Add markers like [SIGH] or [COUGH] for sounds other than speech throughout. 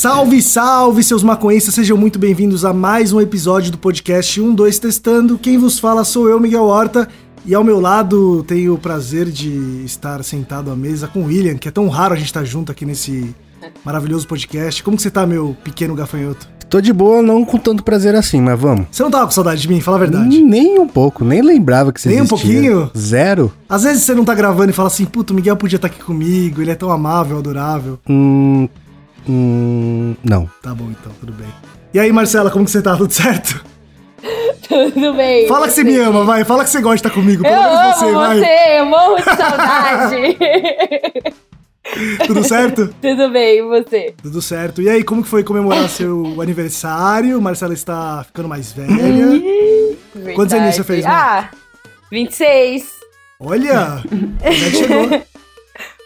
Salve, salve, seus maconhistas, sejam muito bem-vindos a mais um episódio do podcast 12 Testando. Quem vos fala sou eu, Miguel Horta, e ao meu lado tenho o prazer de estar sentado à mesa com o William, que é tão raro a gente estar junto aqui nesse maravilhoso podcast. Como que você tá, meu pequeno gafanhoto? Tô de boa, não com tanto prazer assim, mas vamos. Você não tava com saudade de mim, fala a verdade. Nem um pouco, nem lembrava que você Nem um pouquinho? Zero? Às vezes você não tá gravando e fala assim, puto, o Miguel podia estar aqui comigo, ele é tão amável, adorável. Hum, hum, não. Tá bom então, tudo bem. E aí, Marcela, como que você tá? Tudo certo? [LAUGHS] Tudo bem. Fala que você me ama, vai. Fala que você gosta de estar comigo. Eu Pelo menos amo você, você, vai. eu morro de saudade. [LAUGHS] Tudo certo? [LAUGHS] Tudo bem, e você? Tudo certo. E aí, como que foi comemorar seu aniversário? Marcela está ficando mais velha. Quantos aninhos você fez, né? Ah, 26. Olha! Como é que chegou?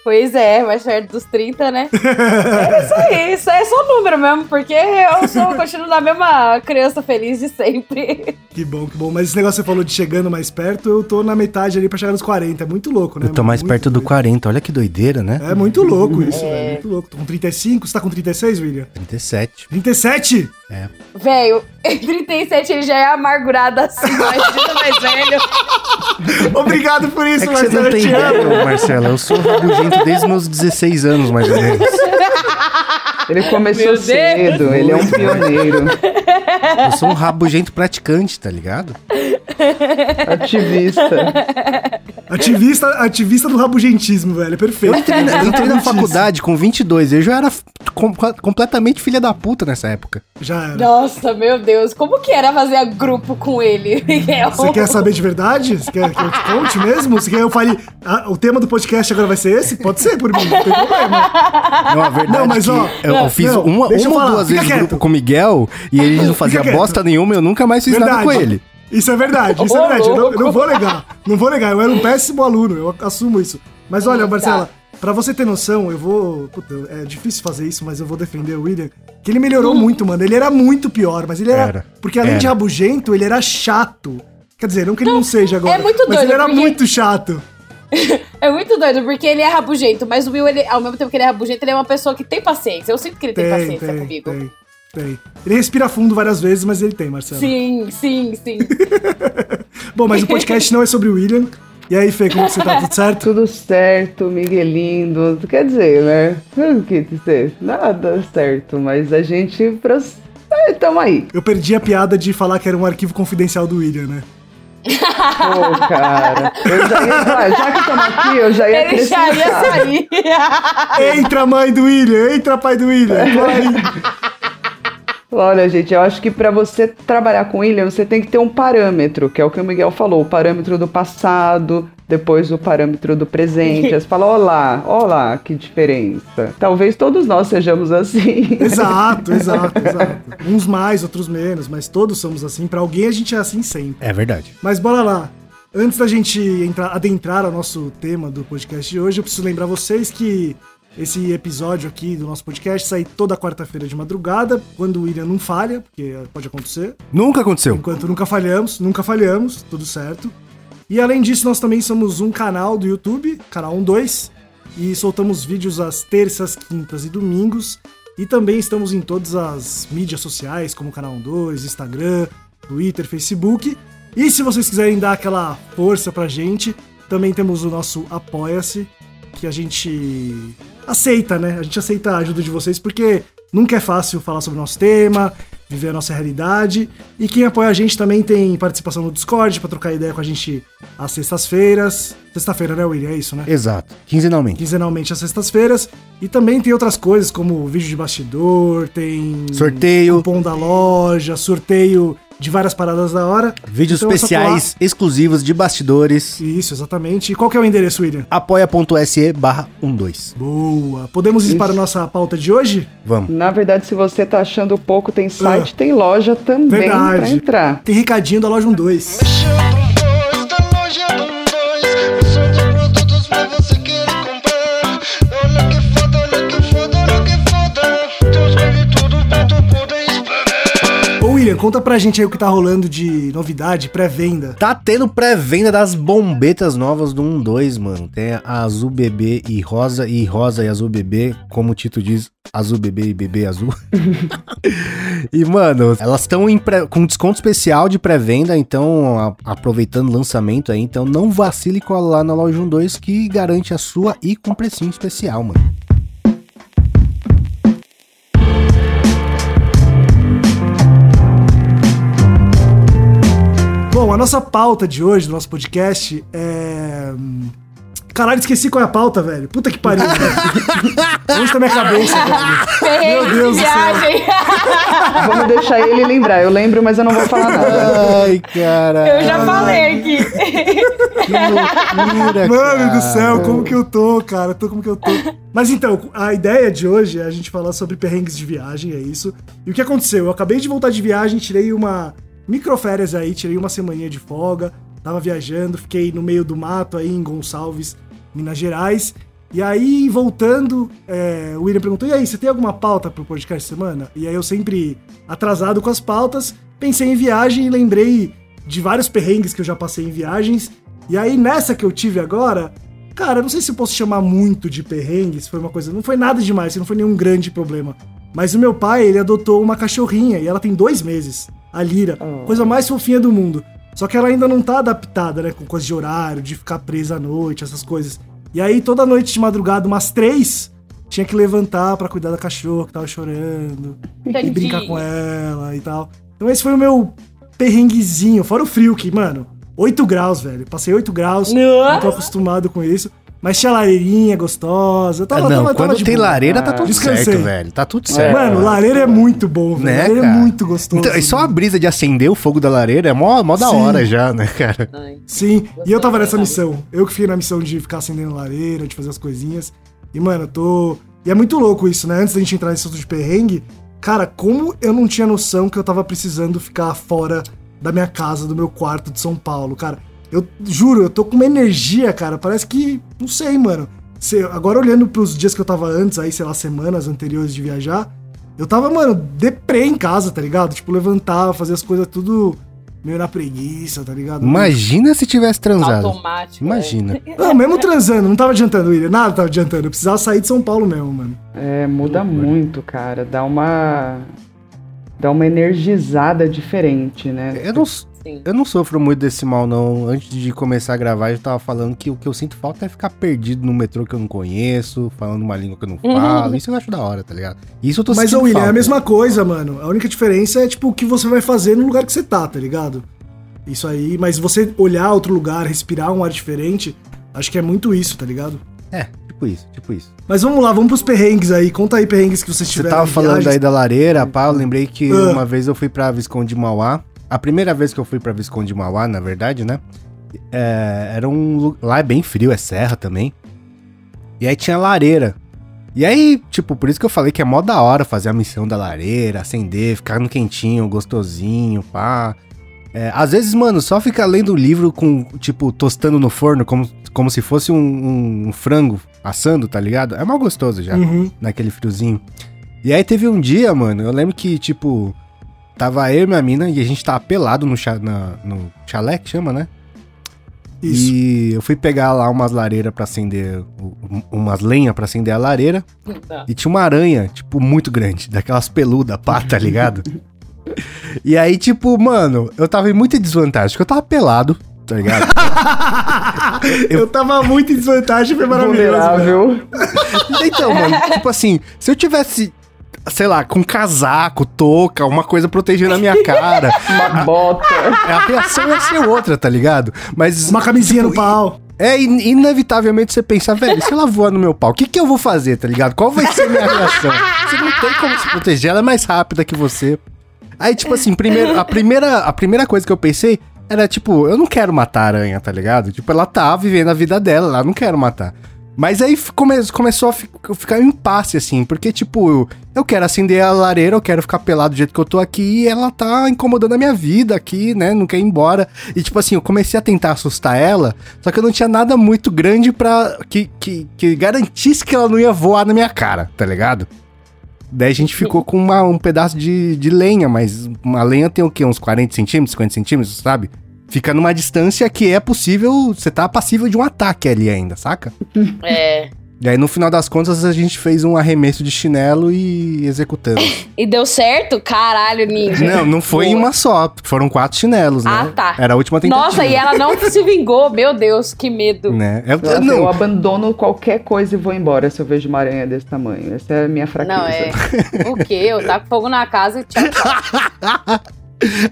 Pois é, mais perto dos 30, né? é isso aí, isso é só número mesmo, porque eu sou, continuo na mesma criança feliz de sempre. Que bom, que bom. Mas esse negócio que você falou de chegando mais perto, eu tô na metade ali pra chegar nos 40. É muito louco, né? Eu tô mais Muito perto do doido. 40, olha que doideira, né? É muito louco isso, velho. Muito louco. Tô com 35. Você tá com 36, William? 37. 37? É. Velho, em 37 ele já é amargurado assim, imagina mais velho. [LAUGHS] Obrigado por isso, É que você não eu tem te amo. ideia, Marcela. Eu sou rabugento desde os meus 16 anos, mais ou menos. Ele começou Meu Deus. cedo, ele é um pioneiro, Eu sou um rabugento praticante, tá ligado? ativista. Ativista, ativista do rabugentismo, velho. É Perfeito. Eu entrei, na, eu entrei na faculdade com 22, eu já era com- completamente filha da puta nessa época. Já era. Nossa, meu Deus, como que era fazer grupo com ele, [LAUGHS] Miguel? Você quer saber de verdade? Você quer que eu te conte mesmo? Você quer que eu fale. ah, o tema do podcast agora vai ser esse? Pode ser por mim, não tem problema. Não, a verdade Não, mas, é ó, eu, eu fiz não, uma, uma ou duas fica vezes quieto. grupo com o Miguel e ele não fazia bosta nenhuma, eu nunca mais fiz nada com ele. Isso é verdade, isso é verdade. Eu não, eu não vou negar. Não vou negar. Eu era um péssimo aluno, eu assumo isso. Mas olha. Marcela, pra você ter noção, eu vou. Puta, é difícil fazer isso, mas eu vou defender o William. Que ele melhorou muito, mano. Ele era muito pior, mas ele era. Era. Porque além de Era. rabugento, ele era chato. Quer dizer, não que ele não, seja agora. é muito Mas doido, ele era porque- muito chato. [LAUGHS] É muito doido, porque ele é rabugento, mas o Will, ele, ao mesmo tempo que ele é rabugento, ele é uma pessoa que tem paciência. Eu sinto que ele tem, Tem, paciência tem, comigo. tem, tem. Ele respira fundo várias vezes, mas ele tem, Marcelo. Sim, sim, sim. [LAUGHS] Bom, mas o podcast não é sobre o William. E aí, Fê, como você tá? Tudo certo? [LAUGHS] Tudo certo, Miguelindo. Quer dizer, né? O que dizer? Nada certo, mas a gente. Pros... É, tamo aí. Eu perdi a piada de falar que era um arquivo confidencial do William, né? Pô, cara. Eu já ia. já que estamos aqui, eu já ia ele já ia sair. Entra, mãe do William! Entra, pai do William! Vai. [LAUGHS] Olha, gente, eu acho que para você trabalhar com William, você tem que ter um parâmetro, que é o que o Miguel falou, o parâmetro do passado, depois o parâmetro do presente. [LAUGHS] Você fala, olá, olá, que diferença. Talvez todos nós sejamos assim. [LAUGHS] Exato, [LAUGHS] exato, exato. Uns mais, outros menos, mas todos somos assim. Pra alguém a gente é assim sempre. É verdade. Mas bora lá. Antes da gente entrar, adentrar ao nosso tema do podcast de hoje, eu preciso lembrar vocês que esse episódio aqui do nosso podcast sai toda quarta-feira de madrugada, quando o William não falha, porque pode acontecer. Nunca aconteceu. Enquanto nunca falhamos, nunca falhamos, tudo certo. E além disso, nós também somos um canal do YouTube, canal 12, e soltamos vídeos às terças, quintas e domingos. E também estamos em todas as mídias sociais, como canal 12, Instagram, Twitter, Facebook. E se vocês quiserem dar aquela força pra gente, também temos o nosso Apoia-se, que a gente aceita, né? A gente aceita a ajuda de vocês porque nunca é fácil falar sobre o nosso tema, viver a nossa realidade. E quem apoia a gente também tem participação no Discord pra trocar ideia com a gente às sextas-feiras. Sexta-feira, né, William? É isso, né? Exato. Quinzenalmente. Quinzenalmente às sextas-feiras. E também tem outras coisas, como vídeo de bastidor, tem. Sorteio. Cupom da loja, sorteio de várias paradas da hora. Vídeos Então é especiais, exclusivos de bastidores. Isso, exatamente. E qual que é o endereço, William? apoia.se barra 12. Boa. Podemos ir para a nossa pauta de hoje? Vamos. Na verdade, se você tá achando pouco, tem site, tem loja também pra entrar. Tem recadinho da loja 12. Mexeu William, conta pra gente aí o que tá rolando de novidade, pré-venda. Tá tendo pré-venda das bombetas novas do 1-2, mano. Tem a azul bebê e rosa, e rosa e azul bebê, como o título diz, azul bebê e bebê azul. [LAUGHS] e, mano, elas estão com desconto especial de pré-venda, então, a- aproveitando o lançamento aí, então não vacile e cola lá na loja 1-2 que garante a sua e com precinho especial, mano. A nossa pauta de hoje, do nosso podcast, é. Caralho, esqueci qual é a pauta, velho. Puta que pariu, velho. [LAUGHS] Onde tá minha cabeça, velho? Perrengue de Deus do céu. viagem. [LAUGHS] Vamos deixar ele lembrar. Eu lembro, mas eu não vou falar nada. Ai, cara. Eu já falei aqui. Que loucura, Mano do céu, cara. como que eu tô, cara? Tô como que eu tô. Mas então, a ideia de hoje é a gente falar sobre perrengues de viagem, é isso. E o que aconteceu? Eu acabei de voltar de viagem, tirei uma microférias aí, tirei uma semaninha de folga, tava viajando, fiquei no meio do mato aí em Gonçalves, Minas Gerais. E aí, voltando, é, o William perguntou: e aí, você tem alguma pauta pro podcast semana? E aí eu sempre atrasado com as pautas, pensei em viagem e lembrei de vários perrengues que eu já passei em viagens. E aí, nessa que eu tive agora, cara, não sei se eu posso chamar muito de perrengues, foi uma coisa. Não foi nada demais, não foi nenhum grande problema. Mas o meu pai, ele adotou uma cachorrinha e ela tem dois meses, a Lira. Coisa mais fofinha do mundo. Só que ela ainda não tá adaptada, né, com coisa de horário, de ficar presa à noite, essas coisas. E aí, toda noite de madrugada, umas três, tinha que levantar pra cuidar da cachorra que tava chorando e Tadinho. brincar com ela e tal. Então esse foi o meu perrenguezinho, fora o frio que, mano, 8 graus, velho. Passei 8 graus, não tô acostumado com isso. Mas tinha lareirinha gostosa, Ah, tava, não, tava, tava quando de tem boa. lareira tá tudo Descansei. certo, velho. Tá tudo certo. Mano, lareira é muito bom, velho. Né, lareira cara? é muito gostoso. Então, e só a brisa de acender o fogo da lareira é mó, mó da Sim. hora já, né, cara? Sim, e eu tava nessa missão. Eu que fiquei na missão de ficar acendendo lareira, de fazer as coisinhas. E, mano, eu tô. E é muito louco isso, né? Antes da gente entrar nesse assunto de perrengue, cara, como eu não tinha noção que eu tava precisando ficar fora da minha casa, do meu quarto de São Paulo, cara. Eu juro, eu tô com uma energia, cara. Parece que. Não sei, mano. Se- agora olhando pros dias que eu tava antes, aí, sei lá, semanas anteriores de viajar, eu tava, mano, deprê em casa, tá ligado? Tipo, levantava, fazer as coisas tudo meio na preguiça, tá ligado? Imagina se tivesse transado. Automático. Imagina. [LAUGHS] Não, mesmo transando, não tava adiantando, William. Nada tava adiantando. Eu precisava sair de São Paulo mesmo, mano. É, muda muito, cara. Dá uma. Dá uma energizada diferente, né? Eu não, É, sim. eu não sofro muito desse mal, não. Antes de começar a gravar, eu tava falando que o que eu sinto falta é ficar perdido no metrô que eu não conheço, falando uma língua que eu não falo. Isso eu acho da hora, tá ligado? Isso eu tô Mas, William, é falta. a mesma coisa, mano. A única diferença é, tipo, o que você vai fazer no lugar que você tá, tá ligado? Isso aí. Mas você olhar outro lugar, respirar um ar diferente, acho que é muito isso, tá ligado? É, tipo isso, tipo isso. Mas vamos lá, vamos pros perrengues aí. Conta aí perrengues que vocês Você tiveram. tava em falando viagens. aí da lareira, pá, eu lembrei que Ah. uma vez eu fui pra Visconde de Mauá. A primeira vez que eu fui pra Visconde de Mauá, na verdade, né? é, era um. Lá é bem frio, é serra também. E aí tinha lareira. E aí, tipo, por isso que eu falei que é mó da hora fazer a missão da lareira, acender, ficar no quentinho, gostosinho, pá. É, às vezes, mano, só ficar lendo o livro com, tipo, tostando no forno, como, como se fosse um, um- um frango assando, tá ligado? É mal gostoso já Uhum. naquele friozinho. E aí teve um dia, mano, eu lembro que, tipo, tava eu e minha mina e a gente tava pelado no, cha, na- no chalé, que chama, né? Isso. E eu fui pegar lá umas lareiras pra acender, um- umas lenhas pra acender a lareira. Tá. E tinha uma aranha, tipo, muito grande, daquelas peludas, pá, tá ligado? [LAUGHS] e aí, tipo, mano, eu tava em muita desvantagem, porque eu tava pelado, tá ligado? [LAUGHS] Eu tava muito em desvantagem, foi maravilhoso. Vulnerável. Então, mano, tipo assim, se eu tivesse, sei lá, com casaco, touca, uma coisa protegendo a minha cara, [LAUGHS] Uma bota. [LAUGHS] a reação ia ser outra, tá ligado? Mas. Uma camisinha tipo, no pau. É in- inevitavelmente você pensa, velho, se ela voar no meu pau, o que, que eu vou fazer, tá ligado? Qual vai ser a minha reação? Você não tem como se proteger, ela é mais rápida que você. Aí, tipo assim, primeiro, a, primeira, a primeira coisa que eu pensei era, tipo, eu não quero matar a aranha, tá ligado? Tipo, ela tá vivendo a vida dela, ela não quero matar. Mas aí come- começou a fi- ficar um impasse, assim, porque, tipo, eu, eu quero acender a lareira, eu quero ficar pelado do jeito que eu tô aqui, e ela tá incomodando a minha vida aqui, né? Não quer ir embora. E, tipo assim, eu comecei a tentar assustar ela, só que eu não tinha nada muito grande pra que, que, que garantisse que ela não ia voar na minha cara, tá ligado? Daí a gente ficou com uma- um pedaço de, de lenha, mas uma lenha tem o quê? Uns 40 centímetros, 50 centímetros, sabe? Fica numa distância que é possível, você tá passível de um ataque ali ainda, saca? [LAUGHS] É. E aí no final das contas a gente fez um arremesso de chinelo e executamos. [LAUGHS] E deu certo? Caralho, ninja. não, não foi em Boa. uma só, foram quatro chinelos, né? Ah, tá. Era a última tentativa. Nossa, e ela não [LAUGHS] se vingou. Meu Deus, que medo. Né? Eu, Nossa, não, Eu abandono qualquer coisa e vou embora se eu vejo uma aranha desse tamanho. Essa é a minha fraqueza. Não, é. O quê? Eu taco fogo na casa e tchau, tchau.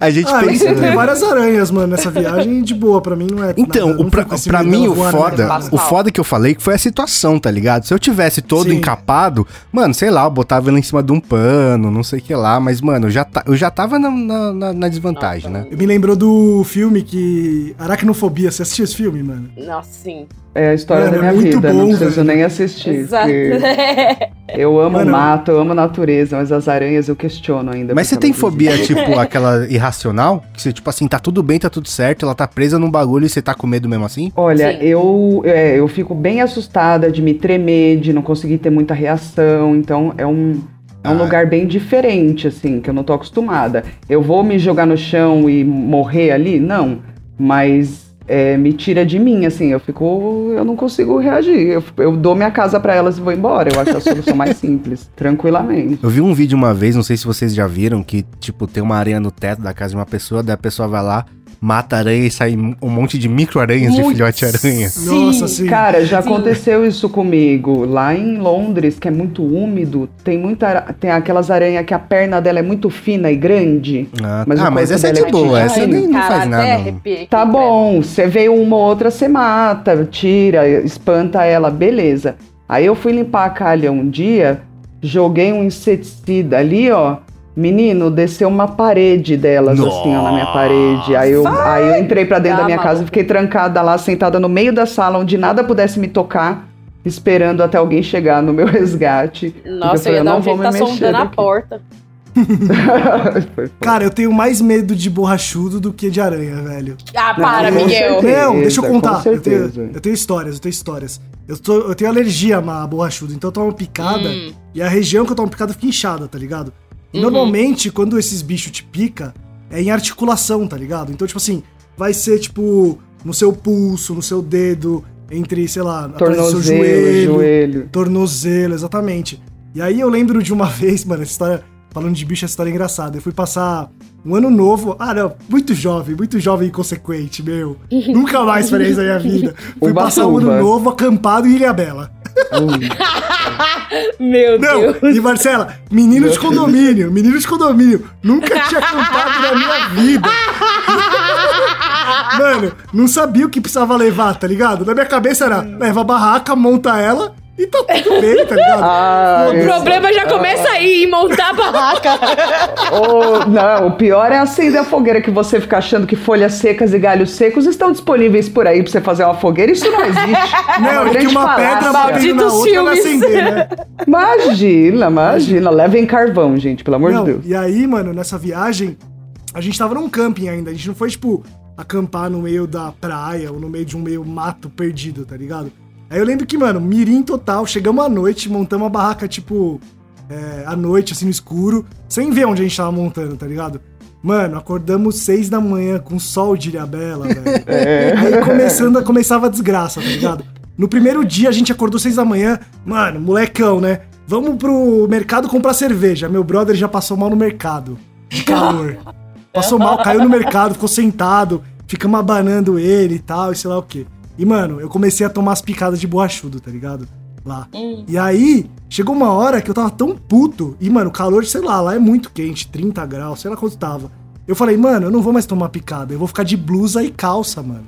A gente Ah, pensa, tem né? várias aranhas, mano, nessa viagem de boa. Pra mim não é. Então, nada, o pra, esse pra mim, o na foda, cara. o foda que eu falei que foi a situação, tá ligado? Se eu tivesse todo Sim. encapado, mano, sei lá, eu botava ela em cima de um pano, não sei o que lá, mas, mano, eu já, ta- eu já tava na, na- na- na desvantagem, Nossa, né? Me lembrou do filme que. Aracnofobia. Você assistiu esse filme, mano? Nossa, sim. É a história Mano, da é minha muito vida, bom, não preciso velho. nem assistir. Exato. [LAUGHS] Eu amo Mano, mato, eu amo natureza, mas as aranhas eu questiono ainda. Mas você tem fobia, [LAUGHS] tipo, aquela irracional? Que você, tipo assim, tá tudo bem, tá tudo certo, ela tá presa num bagulho e você tá com medo mesmo assim? Olha, Sim. eu, é, eu fico bem assustada de me tremer, de não conseguir ter muita reação, então é um, é um Ah. lugar bem diferente, assim, que eu não tô acostumada. Eu vou me jogar no chão e morrer ali? Não, mas é, me tira de mim, assim, eu fico, eu não consigo reagir, eu, eu dou minha casa pra elas e vou embora, eu acho a solução mais simples, [LAUGHS] tranquilamente. Eu vi um vídeo uma vez, não sei se vocês já viram, que, tipo, tem uma aranha no teto da casa de uma pessoa, daí a pessoa vai lá, mata aranha e sai um monte de micro-aranhas de Muito. filhote aranha. Nossa, sim. Cara, já Sim. aconteceu isso comigo. Lá em Londres, que é muito úmido, tem muita tem aquelas aranhas que a perna dela é muito fina e grande. Ah, Mas o ah, mas essa é de é boa, essa nem não Cara, faz nada. Tá bom, você vê uma ou outra, você mata, tira, espanta ela, beleza. Aí eu fui limpar a calha um dia, joguei um inseticida ali, ó. Menino, desceu uma parede delas, assim, ó, na minha parede. Aí eu, aí eu entrei pra dentro Tá da minha casa maluco. e fiquei trancada lá, sentada no meio da sala, onde nada pudesse me tocar, esperando até alguém chegar no meu [LAUGHS] resgate. Nossa, eu falei, ia dar não um vou jeito tá me mexer sondando a porta. [LAUGHS] Cara, eu tenho mais medo de borrachudo do que de aranha, velho. Ah, para, com Miguel. certeza. Não, deixa eu contar. Eu tenho, eu tenho histórias, eu tenho histórias. Eu, tô- eu tenho alergia a borrachudo, então eu tomo picada Hum. e a região que eu tomo picada fica inchada, tá ligado? E Uhum. normalmente, quando esses bichos te pica, é em articulação, tá ligado? Então, tipo assim, vai ser tipo no seu pulso, no seu dedo, entre, sei lá, do seu Tornozelo, joelho, joelho. tornozelo, exatamente. E aí eu lembro de uma [LAUGHS] vez, mano, essa história, falando de bicho, essa história é engraçada. Eu fui passar um ano novo. Ah, não, muito jovem, muito jovem e inconsequente, meu. [LAUGHS] Nunca mais farei isso na minha vida. Fui Uba, passar um ano uba. novo acampado em Ilha Bela. [LAUGHS] Meu Não, Deus. e Marcela, menino de condomínio, menino de condomínio. Nunca tinha acampado na minha vida. [LAUGHS] Mano, não sabia o que precisava levar, tá ligado? Na minha cabeça era, leva a barraca, monta ela e tá tudo bem, tá ligado? Ah, O problema já começa aí, em montar a barraca. [LAUGHS] Ô, não, o pior é acender a fogueira que você fica achando que folhas secas e galhos secos estão disponíveis por aí pra você fazer uma fogueira. Isso não existe. É Não, e que uma pedra falácia. batendo na outra vai filmes. acender, né? Imagina, imagina. Levem carvão, gente, pelo amor Não, de Deus. E aí, mano, nessa viagem, a gente tava num camping ainda. A gente não foi, tipo, acampar no meio da praia ou no meio de um meio mato perdido, tá ligado? Aí eu lembro que, mano, mirim total, chegamos à noite, montamos a barraca, tipo, é, à noite, assim, no escuro, sem ver onde a gente tava montando, tá ligado? Mano, acordamos seis da manhã com sol de Ilhabela, velho. [LAUGHS] Aí começando, a- começava a desgraça, tá ligado? No primeiro dia a gente acordou seis da manhã, mano, molecão, né? Vamos pro mercado comprar cerveja. Meu brother já passou mal no mercado, de calor. Passou mal, caiu no mercado, ficou sentado, ficamos abanando ele e tal, e sei lá o quê. E, mano, eu comecei a tomar as picadas de borrachudo, tá ligado? Lá. E aí, chegou uma hora que eu tava tão puto, e, mano, o calor, sei lá, lá é muito quente, 30 graus, sei lá quanto tava. Eu falei, mano, eu não vou mais tomar picada, eu vou ficar de blusa e calça, mano.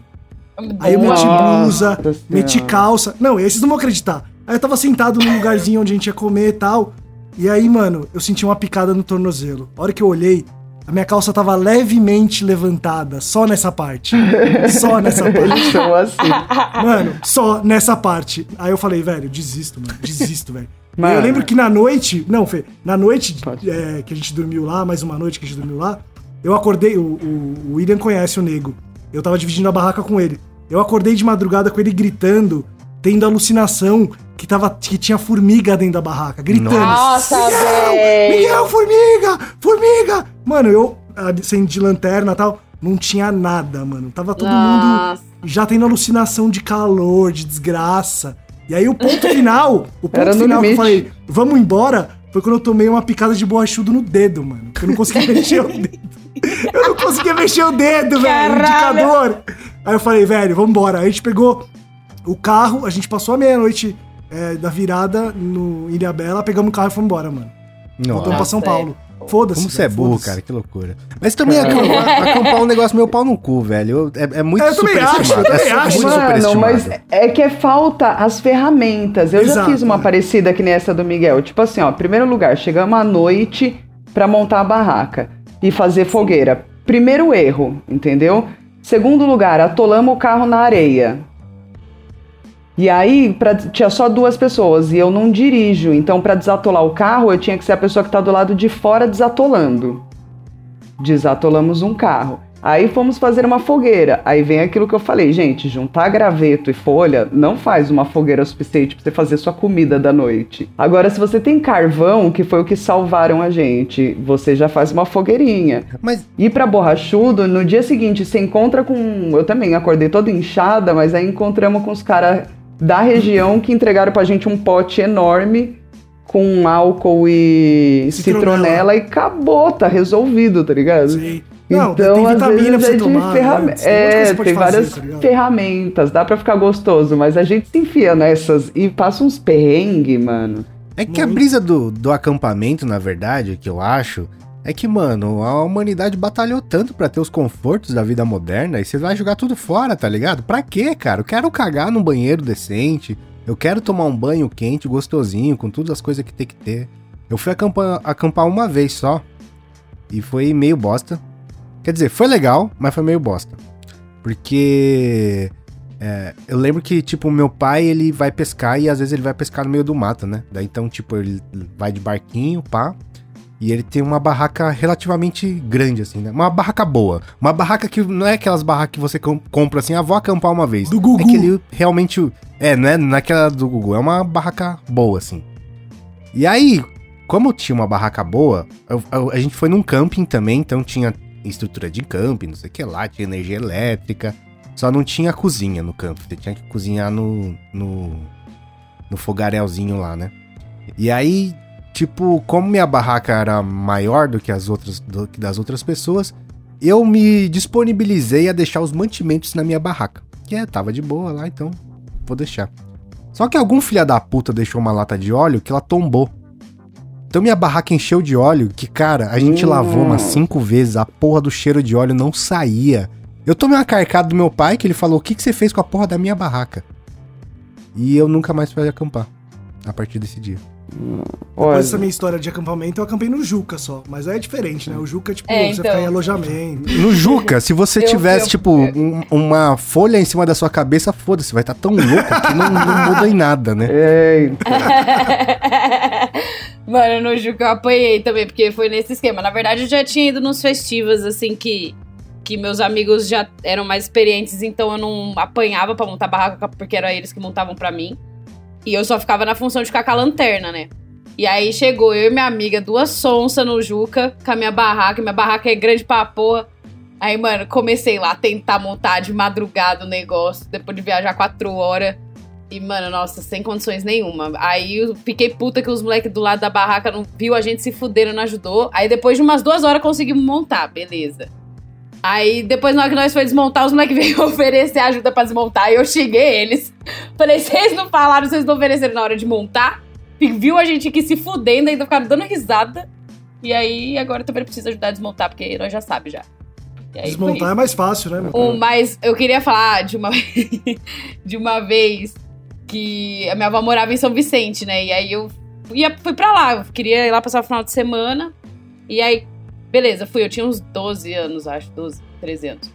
Aí eu meti blusa, meti calça. Não, esses não vão acreditar. Aí eu tava sentado num [LAUGHS] lugarzinho onde a gente ia comer e tal. E aí, mano, eu senti uma picada no tornozelo. A hora que eu olhei, a minha calça tava levemente levantada, só nessa parte. Só nessa [LAUGHS] parte. Eles são assim. Mano, só nessa parte. Aí eu falei, velho, desisto, mano. Desisto, velho. Mano. eu lembro que na noite. Não, Fê, na noite é, que a gente dormiu lá, mais uma noite que a gente dormiu lá, eu acordei. O, o- o William conhece o nego. Eu tava dividindo a barraca com ele. Eu acordei de madrugada com ele gritando, tendo alucinação, que, tava, que tinha formiga dentro da barraca, gritando. Nossa, Miguel. Miguel, formiga! Formiga! Mano, eu acendi lanterna e tal, não tinha nada, mano. Tava todo mundo Nossa. já tendo alucinação de calor, de desgraça. E aí o ponto final, o ponto Era final que eu falei, vamos embora, foi quando eu tomei uma picada de borrachudo no dedo, mano. Eu não conseguia [LAUGHS] mexer o dedo. Eu não conseguia mexer o dedo, velho, indicador. Aí eu falei, velho, vamos embora. Aí a gente pegou o carro, a gente passou a meia-noite é, da virada no Ilha Bela, pegamos o carro e fomos embora, mano. Voltamos pra Nossa, São Nossa, Paulo. Foda-se. como você é burro, cara, que loucura. Mas também acampar, acampar é um negócio meio pau no cu, velho. Eu- É, é muito É, eu também acho, superestimado. eu também é acho. muito Mano, superestimado. mas é que é falta as ferramentas. Eu já Exato, fiz uma é. parecida que nem essa do Miguel. Tipo assim, ó, primeiro lugar, chegamos à noite pra montar a barraca e fazer fogueira. Primeiro erro, entendeu? Segundo lugar, atolamos o carro na areia. E aí, pra, tinha só duas pessoas e eu não dirijo. Então, pra desatolar o carro, eu tinha que ser a pessoa que tá do lado de fora desatolando. Desatolamos um carro. Aí fomos fazer uma fogueira. Aí vem aquilo que eu falei, gente, juntar graveto e folha não faz uma fogueira suficiente pra você fazer sua comida da noite. Agora, se você tem carvão, que foi o que salvaram a gente, você já faz uma fogueirinha. Mas Ir pra borrachudo, no dia seguinte você encontra com. Eu também acordei toda inchada, mas aí encontramos com os caras da região que entregaram pra gente um pote enorme com álcool e Citronela. citronela, e acabou, tá resolvido, tá ligado? Sim. Não, então, tem às vitamina vezes pra você é de tomar. ferram- né? Tem É, tem fazer, várias tá ligado? ferramentas, dá pra ficar gostoso, mas a gente se enfia nessas e passa uns perrengue, mano. é que a brisa do, do acampamento, na verdade, que eu acho, é que, mano, a humanidade batalhou tanto pra ter os confortos da vida moderna e você vai jogar tudo fora, tá ligado? Pra quê, cara? Eu quero cagar num banheiro decente, eu quero tomar um banho quente, gostosinho, com todas as coisas que tem que ter. Eu fui acampar, acampar uma vez só e foi meio bosta. Quer dizer, foi legal, mas foi meio bosta. Porque é, eu lembro que, tipo, meu pai, ele vai pescar e às vezes ele vai pescar no meio do mato, né? Daí então, tipo, ele vai de barquinho, pá. E ele tem uma barraca relativamente grande, assim, né? Uma barraca boa. Uma barraca que não é aquelas barracas que você com- compra assim, ah, vou acampar uma vez. Do Gugu. É que ele realmente. É, não é naquela do Google, é uma barraca boa, assim. E aí, como tinha uma barraca boa, eu- eu- a gente foi num camping também, então tinha estrutura de camping, não sei o que lá, tinha energia elétrica. Só não tinha cozinha no camping, você tinha que cozinhar no, no, no fogarelzinho lá, né? E aí, tipo, como minha barraca era maior do que as outras do que das outras pessoas, eu me disponibilizei a deixar os mantimentos na minha barraca. Que é, tava de boa lá, então vou deixar. Só que algum filha da puta deixou uma lata de óleo que ela tombou. Então minha barraca encheu de óleo, que cara, a gente Hum. lavou umas cinco vezes, a porra do cheiro de óleo não saía. Eu tomei uma carcada do meu pai que ele falou: O que, que você fez com a porra da minha barraca? E eu nunca mais fui acampar a partir desse dia. Olha, Depois dessa minha história de acampamento, eu acampei no Juca só. Mas aí é diferente, né? O Juca, tipo, É, você então. fica em alojamento. No Juca, se você [LAUGHS] Eu- tivesse, eu- tipo, um- uma folha em cima da sua cabeça, foda-se, vai estar tão louco que não, não muda em nada, né? é, [LAUGHS] Mano, no Juca eu apanhei também, porque foi nesse esquema. Na verdade, eu já tinha ido nos festivos, assim, que, que meus amigos já eram mais experientes, então eu não apanhava pra montar barraca, porque eram eles que montavam pra mim. E eu só ficava na função de ficar com a lanterna, né? E aí chegou eu e minha amiga, duas sonsas no Juca, com a minha barraca, minha barraca é grande pra porra. Aí, mano, comecei lá a tentar montar de madrugada o negócio, depois de viajar quatro horas. E, mano, nossa, sem condições nenhuma. Aí eu fiquei puta que os moleques do lado da barraca não viu a gente se fudendo, não ajudou. Aí depois de umas duas horas conseguimos montar, beleza. Aí depois, na hora que nós foi desmontar, os moleques veio [LAUGHS] oferecer ajuda pra desmontar. E eu xinguei eles. Falei, vocês não falaram, vocês não ofereceram na hora de montar? E Viu a gente aqui se fudendo, ainda ficaram dando risada. E aí, agora eu também preciso ajudar a desmontar, porque nós já sabe já. Desmontar é mais fácil, né? Um, mas eu queria falar de uma, [LAUGHS] de uma vez que a minha avó morava em São Vicente, né? E aí eu ia, fui pra lá, eu queria ir lá passar o final de semana. E aí, beleza, fui. Eu tinha uns 12 anos, acho, 12, 13 anos.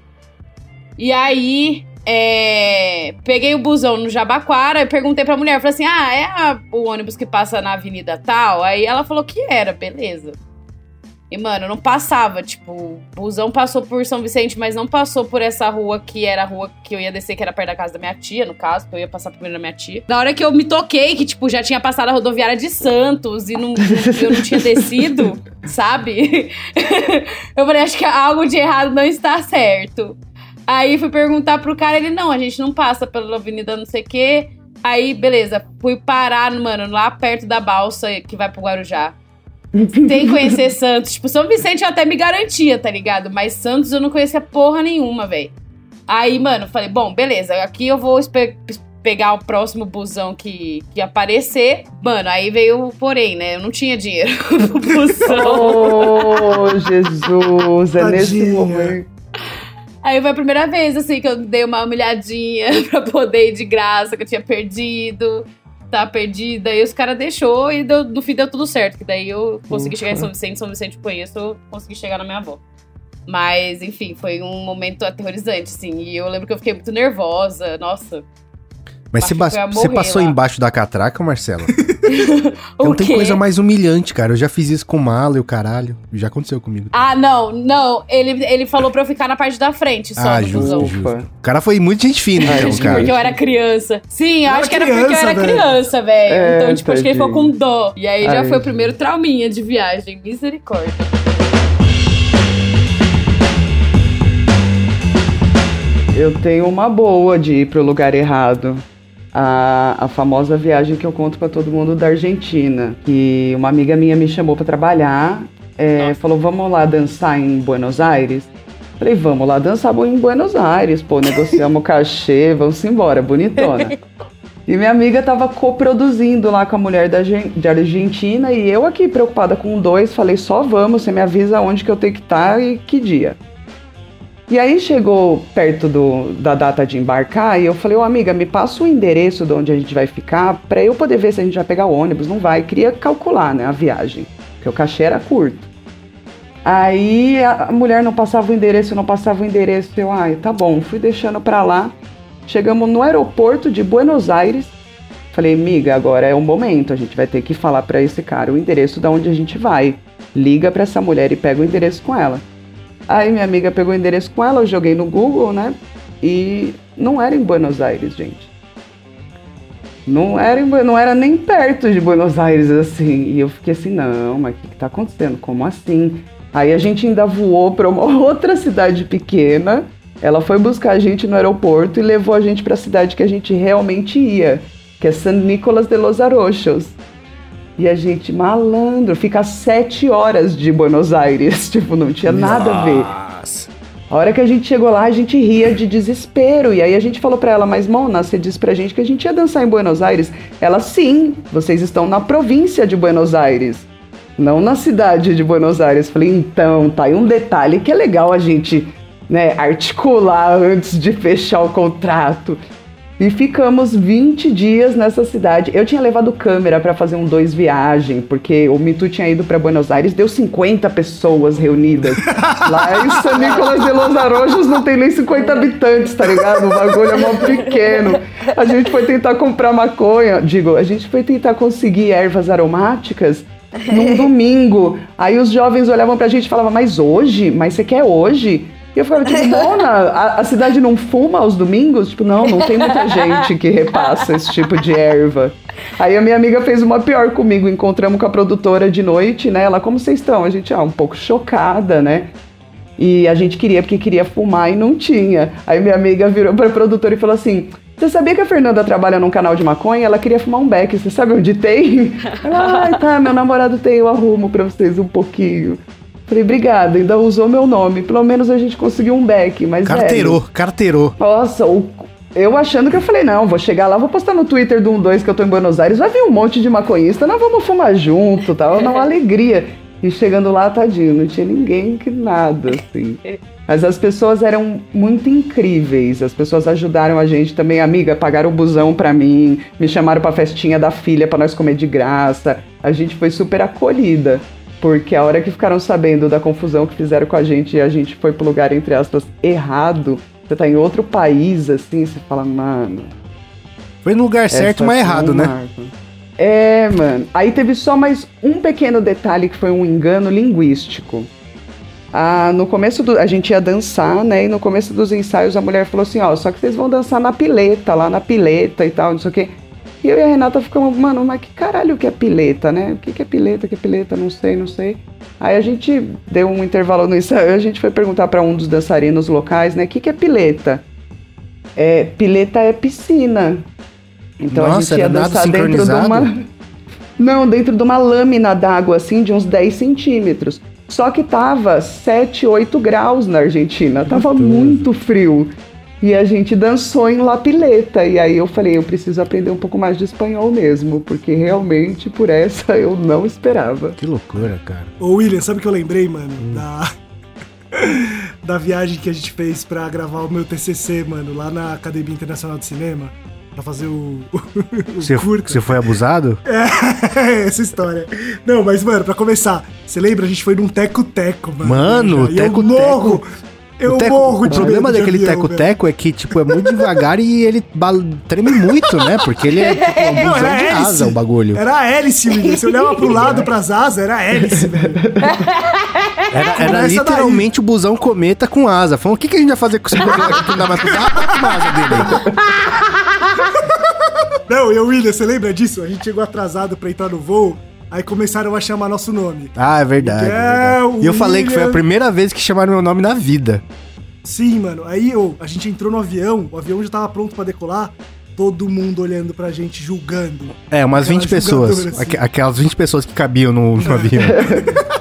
E aí, é, peguei o busão no Jabaquara e perguntei pra mulher, falei assim, ah, é a- o ônibus que passa na avenida tal? Aí ela falou que era, beleza. E, mano, não passava. Tipo, o busão passou por São Vicente, mas não passou por essa rua que era a rua que eu ia descer, que era perto da casa da minha tia, no caso, que eu ia passar primeiro na minha tia. Na hora que eu me toquei, que, tipo, já tinha passado a rodoviária de Santos e não, eu não tinha descido, [LAUGHS] sabe? [LAUGHS] eu falei, acho que algo de errado não está certo. Aí fui perguntar pro cara, ele, não, a gente não passa pela avenida não sei o quê. Aí, beleza, fui parar, mano, lá perto da balsa que vai pro Guarujá. Sem conhecer Santos. Tipo, São Vicente eu até me garantia, tá ligado? Mas Santos eu não conhecia porra nenhuma, velho. Aí, mano, falei, bom, beleza, aqui eu vou pegar o próximo busão que, que aparecer. Mano, aí veio o porém, né? Eu não tinha dinheiro [LAUGHS] pro busão. Oh, Jesus, é nesse momento. Aí foi a primeira vez, assim, que eu dei uma humilhadinha [LAUGHS] pra poder ir de graça, que eu tinha perdido. Tá perdida. Aí os caras deixou e deu- no fim deu tudo certo. Que daí eu consegui chegar em São Vicente, São Vicente conheço, eu consegui chegar na minha avó. Mas, enfim, foi um momento aterrorizante, assim. E eu lembro que eu fiquei muito nervosa. Nossa. Mas você, ba- você passou lá. embaixo da catraca, Marcelo? [LAUGHS] O Não tem quê? coisa mais humilhante, cara. Eu já fiz isso com mala e o caralho. Já aconteceu comigo. Ah, não, não. Ele, ele falou pra eu ficar na parte da frente só Ah, justo, justo. O cara foi muito gente fina, Ah, então, cara. Porque eu era criança. Sim, eu Era acho que era porque eu criança, era velho. criança, velho. É, então, tipo, acho que ele ficou com dó. E aí já Ai, foi o primeiro trauminha de viagem. Misericórdia. Eu tenho uma boa de ir pro lugar errado. A, a famosa viagem que eu conto pra todo mundo da Argentina. Que uma amiga minha me chamou pra trabalhar. é, falou, vamos lá dançar em Buenos Aires? Falei, vamos lá dançar em Buenos Aires, pô, negociamos o [LAUGHS] cachê, vamos embora, bonitona. E minha amiga tava coproduzindo lá com a mulher da de Argentina e eu aqui preocupada com dois, falei, só vamos, você me avisa onde que eu tenho que estar e que dia. E aí chegou perto do- da data de embarcar e eu falei, ô amiga, me passa o endereço de onde a gente vai ficar pra eu poder ver se a gente vai pegar o ônibus. Não vai, queria calcular, né, a viagem, porque o cachê era curto. Aí a mulher não passava o endereço, não passava o endereço. Eu, ai, tá bom, fui deixando pra lá. Chegamos no aeroporto de Buenos Aires. Falei, amiga, agora é o momento, a gente vai ter que falar pra esse cara o endereço da onde a gente vai. Liga pra essa mulher e pega o endereço com ela. Aí minha amiga pegou o endereço com ela, eu joguei no Google, né? E não era em Buenos Aires, gente. Não era, em não era nem perto de Buenos Aires, assim. E eu fiquei assim, não, mas o que, que tá acontecendo? Como assim? Aí a gente ainda voou pra uma [LAUGHS] outra cidade pequena. Ela foi buscar a gente no aeroporto e levou a gente pra cidade que a gente realmente ia, que é San Nicolás de los Arrochos. E a gente, malandro, fica sete horas de Buenos Aires. [LAUGHS] Tipo, não tinha nada a ver. Nossa. A hora que a gente chegou lá, a gente ria de desespero. E aí a gente falou pra ela, mas Mona, você disse pra gente que a gente ia dançar em Buenos Aires. Ela, sim, vocês estão na província de Buenos Aires, não na cidade de Buenos Aires. Falei, então, tá aí um detalhe que é legal a gente né, articular antes de fechar o contrato. E ficamos 20 dias nessa cidade. Eu tinha levado câmera pra fazer um dois viagem, porque o Mitu tinha ido pra Buenos Aires, deu 50 pessoas reunidas. [LAUGHS] Lá em San Nicolás de los Arrojos não tem nem 50 habitantes, tá ligado? O bagulho é mó pequeno. A gente foi tentar comprar maconha, digo, a gente foi tentar conseguir ervas aromáticas num [LAUGHS] domingo. Aí os jovens olhavam pra gente e falavam, mas hoje? Mas você quer hoje? E eu ficava tipo, Mona, a, a cidade não fuma aos domingos? Tipo, não, não tem muita gente que repassa esse tipo de erva. Aí a minha amiga fez uma pior comigo, encontramos com a produtora de noite, né? Ela, como vocês estão? A gente, ah, um pouco chocada, né? E a gente queria, porque queria fumar e não tinha. Aí minha amiga virou pra produtora e falou assim: Você sabia que a Fernanda trabalha num canal de maconha? Ela queria fumar um beck, você sabe onde tem? Ela, ai, tá, meu namorado tem, eu arrumo pra vocês um pouquinho. Falei, obrigada, ainda usou meu nome. Pelo menos a gente conseguiu um beck, mas. Carteirou, velho, carteirou. nossa, o- eu achando que eu falei, não, vou chegar lá, vou postar no Twitter do 12 que eu tô em Buenos Aires, vai vir um monte de maconhista, nós vamos fumar junto, tal, uma [LAUGHS] alegria. E chegando lá, tadinho, não tinha ninguém que nada, assim. Mas as pessoas eram muito incríveis, as pessoas ajudaram a gente também, amiga, pagaram o busão pra mim, me chamaram pra festinha da filha pra nós comer de graça. A gente foi super acolhida. Porque a hora que ficaram sabendo da confusão que fizeram com a gente e a gente foi pro lugar, entre aspas, errado, você tá em outro país, assim, você fala, mano. Foi no lugar certo, mas errado, né? marco. É, mano. Aí teve só mais um pequeno detalhe que foi um engano linguístico. Ah, no começo do. A gente ia dançar, né? E no começo dos ensaios a mulher falou assim: ó, só que vocês vão dançar na pileta, lá na pileta e tal, não sei o quê. E eu e a Renata ficamos, mano, mas que caralho que é pileta, né? O que, que é pileta? Que é pileta? Não sei, não sei. Aí a gente deu um intervalo no ensaio, a gente foi perguntar pra um dos dançarinos locais, né? O que, que é pileta? É, pileta é piscina. Então a Nossa, gente ia dançar dentro de uma. [LAUGHS] Não, dentro de uma lâmina d'água, assim, de uns 10 centímetros. Só que tava 7, 8 graus na Argentina. Tava muito frio. E a gente dançou em La Pileta. E aí eu falei, eu preciso aprender um pouco mais de espanhol mesmo, porque realmente por essa eu não esperava. Que loucura, cara. Ô, William, sabe o que eu lembrei, mano? Da. [LAUGHS] da viagem que a gente fez pra gravar o meu TCC, mano, lá na Academia Internacional de Cinema. Pra fazer o. [LAUGHS] o Você, curta. você foi abusado? [LAUGHS] É, essa história. Não, mas, mano, pra começar, você lembra? A gente foi num teco-teco, mano. Mano, eu teco-teco. morro. Eu o teco- morro o de problema medo de daquele teco-teco é que, tipo, é muito devagar e ele treme muito, né? Porque ele é [LAUGHS] tipo um Não, era de hélice. asa, o bagulho. Era a hélice, William. Você olhava pro [LAUGHS] lado, pras asas, era a hélice, velho. Era, era literalmente o busão cometa com asa. Falando, o que, que a gente vai fazer com esse aqui que não dá mais pra usar? Bota uma asa dele. Não, eu, William, você lembra disso? A gente chegou atrasado pra entrar no voo, aí começaram a chamar nosso nome. Ah, é verdade. é verdade. Miguel, E eu falei que foi a primeira vez que chamaram meu nome na vida. Sim, mano. Aí eu, a gente entrou no avião, o avião já tava pronto pra decolar, todo mundo olhando pra gente, julgando. É, umas Aquela 20 pessoas. assim. Aque- Aquelas 20 pessoas que cabiam no, no avião. [LAUGHS]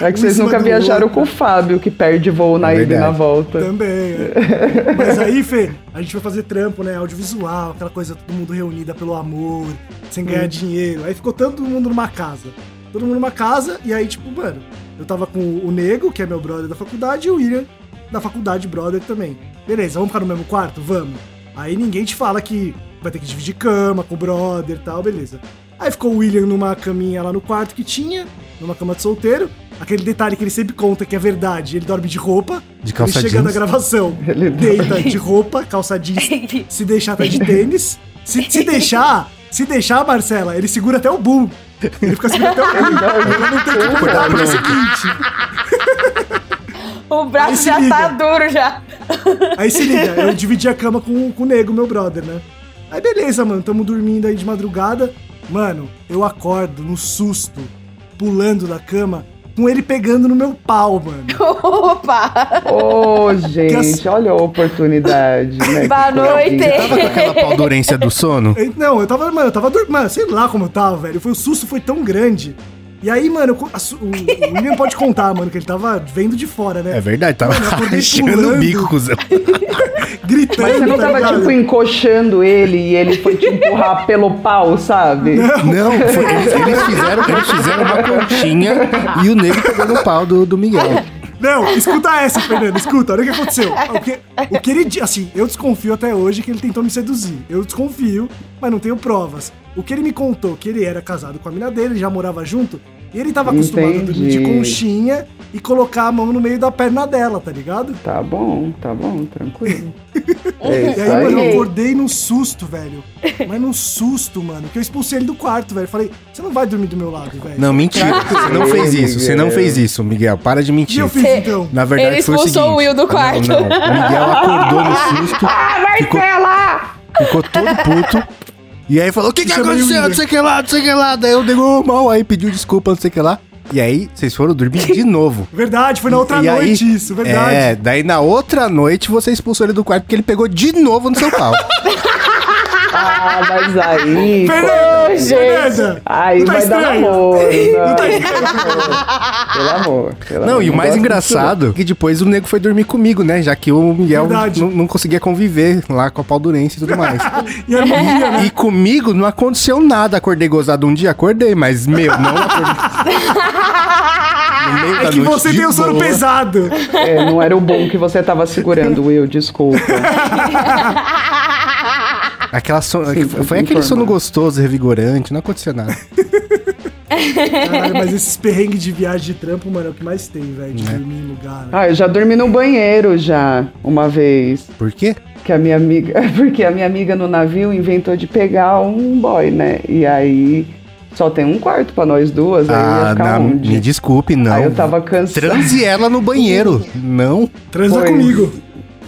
É que Um vocês nunca viajaram outro. com o Fábio, que perde voo na É ida e na volta. Também, é. Mas aí, Fê, a gente foi fazer trampo, né? Audiovisual, aquela coisa, todo mundo reunida pelo amor, sem ganhar dinheiro. Aí ficou todo mundo numa casa. Todo mundo numa casa, e aí, tipo, mano, eu tava com o Nego, que é meu brother da faculdade, e o William, da faculdade, brother também. Beleza, vamos ficar no mesmo quarto? Vamos. Aí ninguém te fala que vai ter que dividir cama com o brother e tal, beleza. Aí ficou o William numa caminha lá no quarto que tinha, numa cama de solteiro. Aquele detalhe que ele sempre conta que é verdade, ele dorme de roupa. De calça ele chega na gravação, [LAUGHS] Ele deita de roupa, calça jeans, [LAUGHS] se deixar tá de tênis. Se, se deixar, se deixar, Marcela, ele segura até o boom. Ele fica segurando até o boom. Ele não tem que acordar no dia seguinte. O braço já tá liga. duro já. Aí se liga, eu dividi a cama com, com o Nego, meu brother, né? Aí beleza, mano, tamo dormindo aí de madrugada. Mano, eu acordo no susto, pulando da cama, com ele pegando no meu pau, mano. [LAUGHS] Opa! Ô, gente, as- olha a oportunidade, né? Boa noite. coisa. Tava com aquela paldurência do sono? [LAUGHS] Não, eu tava, mano, eu tava dormindo, mano, sei lá como eu tava, velho. Foi, o susto foi tão grande. E aí, mano, a o, o William pode contar, mano, que ele tava vendo de fora, né? É verdade, tava Mano, o bico, cuzão. [LAUGHS] Gritando, Mas você não tá tava, tipo, encoxando ele e ele foi te empurrar pelo pau, sabe? Não, foi- eles, eles fizeram, eles fizeram uma conchinha e o nego pegou no pau do, do Miguel. Não, escuta essa, Fernando, escuta, olha o que aconteceu. O que, o que ele assim, eu desconfio até hoje que ele tentou me seduzir. Eu desconfio, mas não tenho provas. O que ele me contou, que ele era casado com a mina dele, já morava junto, e ele tava acostumado a dormir de Entendi. conchinha e colocar a mão no meio da perna dela, tá ligado? Tá bom, tá bom, tranquilo. [LAUGHS] É E isso aí, mano, eu aí. acordei num susto, velho. Mas num susto, mano, que eu expulsei ele do quarto, velho. Falei, você não vai dormir do meu lado, velho. Não, mentira. Você não fez isso. Você não fez isso, Miguel. Para de mentir. eu fiz então? Na verdade, Ele foi o expulsou seguinte. o Will do quarto. Não, não. O Miguel acordou no susto. [LAUGHS] Ah, ficou, ficou todo puto. E aí falou: O que, que aconteceu? Não sei o que lá, não sei o que lá. Daí eu dei mal, aí pediu desculpa, não sei o que lá. E aí, vocês foram dormir de [LAUGHS] novo. Verdade, foi na outra E aí- noite isso, verdade. É, daí na outra noite você expulsou ele do quarto porque ele pegou de novo no seu pau. [LAUGHS] Ah, mas aí. Fernanda, gente. Fernanda, Aí não tá vai dar estranho? namoro. Não tá Não, estranho? pelo amor. Pelo Não, amor, e o mais engraçado é que depois o nego foi dormir comigo, né? Já que o Miguel não, não conseguia conviver lá com a paldurência e tudo mais. [LAUGHS] E era dia, né? E comigo não aconteceu nada. Acordei gozado um dia, acordei, mas meu, não acordei. É que você tem o sono boa. pesado. É, não era o bom que você tava segurando, Will, desculpa. [LAUGHS] Aquela son... Sim, Foi foi aquele sono gostoso, revigorante, não aconteceu nada. Caralho, mas esses perrengues de viagem de trampo, mano, é o que mais tem, velho, de dormir em lugar. né? Ah, eu já dormi no banheiro já, uma vez. Por quê? Que a minha amiga. [LAUGHS] Porque a minha amiga no navio inventou de pegar um boy, né? E aí Só tem um quarto pra nós duas, aí eu ia Ah, onde? me desculpe, não. Aí eu tava cansado. Transe ela no banheiro. [LAUGHS] Não, Transa Pois. comigo.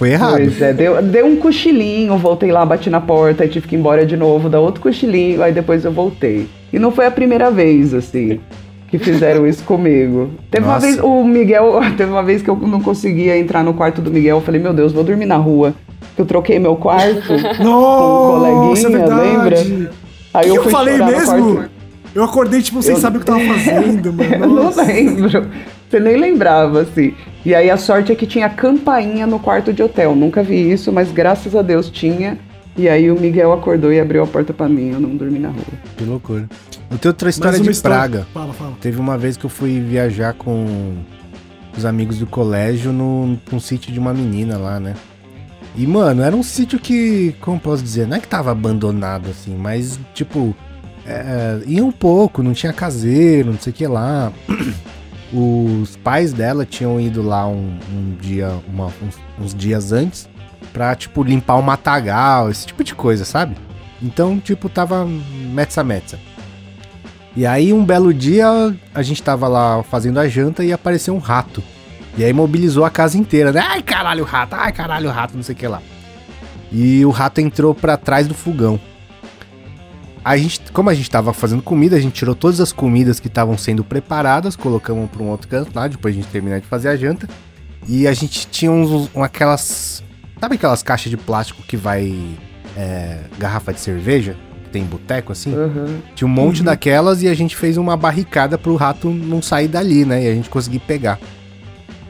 Foi errado. Pois é, deu, deu um cochilinho, voltei lá, bati na porta, aí tive que ir embora de novo, dar outro cochilinho, aí depois eu voltei. E não foi a primeira vez, assim, que fizeram isso comigo. Teve uma Nossa. vez, o Miguel, [LAUGHS] teve uma vez que eu não conseguia entrar no quarto do Miguel, eu falei, meu Deus, vou dormir na rua. Que eu troquei meu quarto. [LAUGHS] Nossa, é coleguinha, verdade. lembra? Aí que eu fui falei mesmo? quarto. Eu acordei, tipo, sem Eu- saber o que tava fazendo, [LAUGHS] mano. Eu não lembro. Você nem lembrava, assim. E aí a sorte é que tinha campainha no quarto de hotel. Nunca vi isso, mas graças a Deus tinha. E aí o Miguel acordou e abriu a porta pra mim. Eu não dormi na rua. Que loucura. Eu tenho outra história de história. praga. Fala, fala. Teve uma vez que eu fui viajar com os amigos do colégio no, num sítio de uma menina lá, né? E, mano, era um sítio que, como posso dizer, não é que tava abandonado, assim, mas, tipo, é, ia um pouco, não tinha caseiro, não sei o que lá. [CLEARS THROAT] Os pais dela tinham ido lá um, um dia, uma- uns, uns dias antes, pra, tipo, limpar o matagal, esse tipo de coisa, sabe? Então, tipo, tava metsa. E aí, um belo dia, a gente tava lá fazendo a janta e apareceu um rato. E aí mobilizou a casa inteira, né? Ai, caralho, rato, ai, caralho, rato, não sei o que lá. E o rato entrou pra trás do fogão. A gente, como a gente tava fazendo comida, a gente tirou todas as comidas que estavam sendo preparadas, colocamos pra um outro canto lá, depois a gente terminar de fazer a janta. E a gente tinha uns, um- aquelas. Sabe aquelas caixas de plástico que vai. é, garrafa de cerveja? Que tem em boteco assim? Uhum. Tinha um monte daquelas e a gente fez uma barricada pro rato não sair dali, né? E a gente conseguir pegar.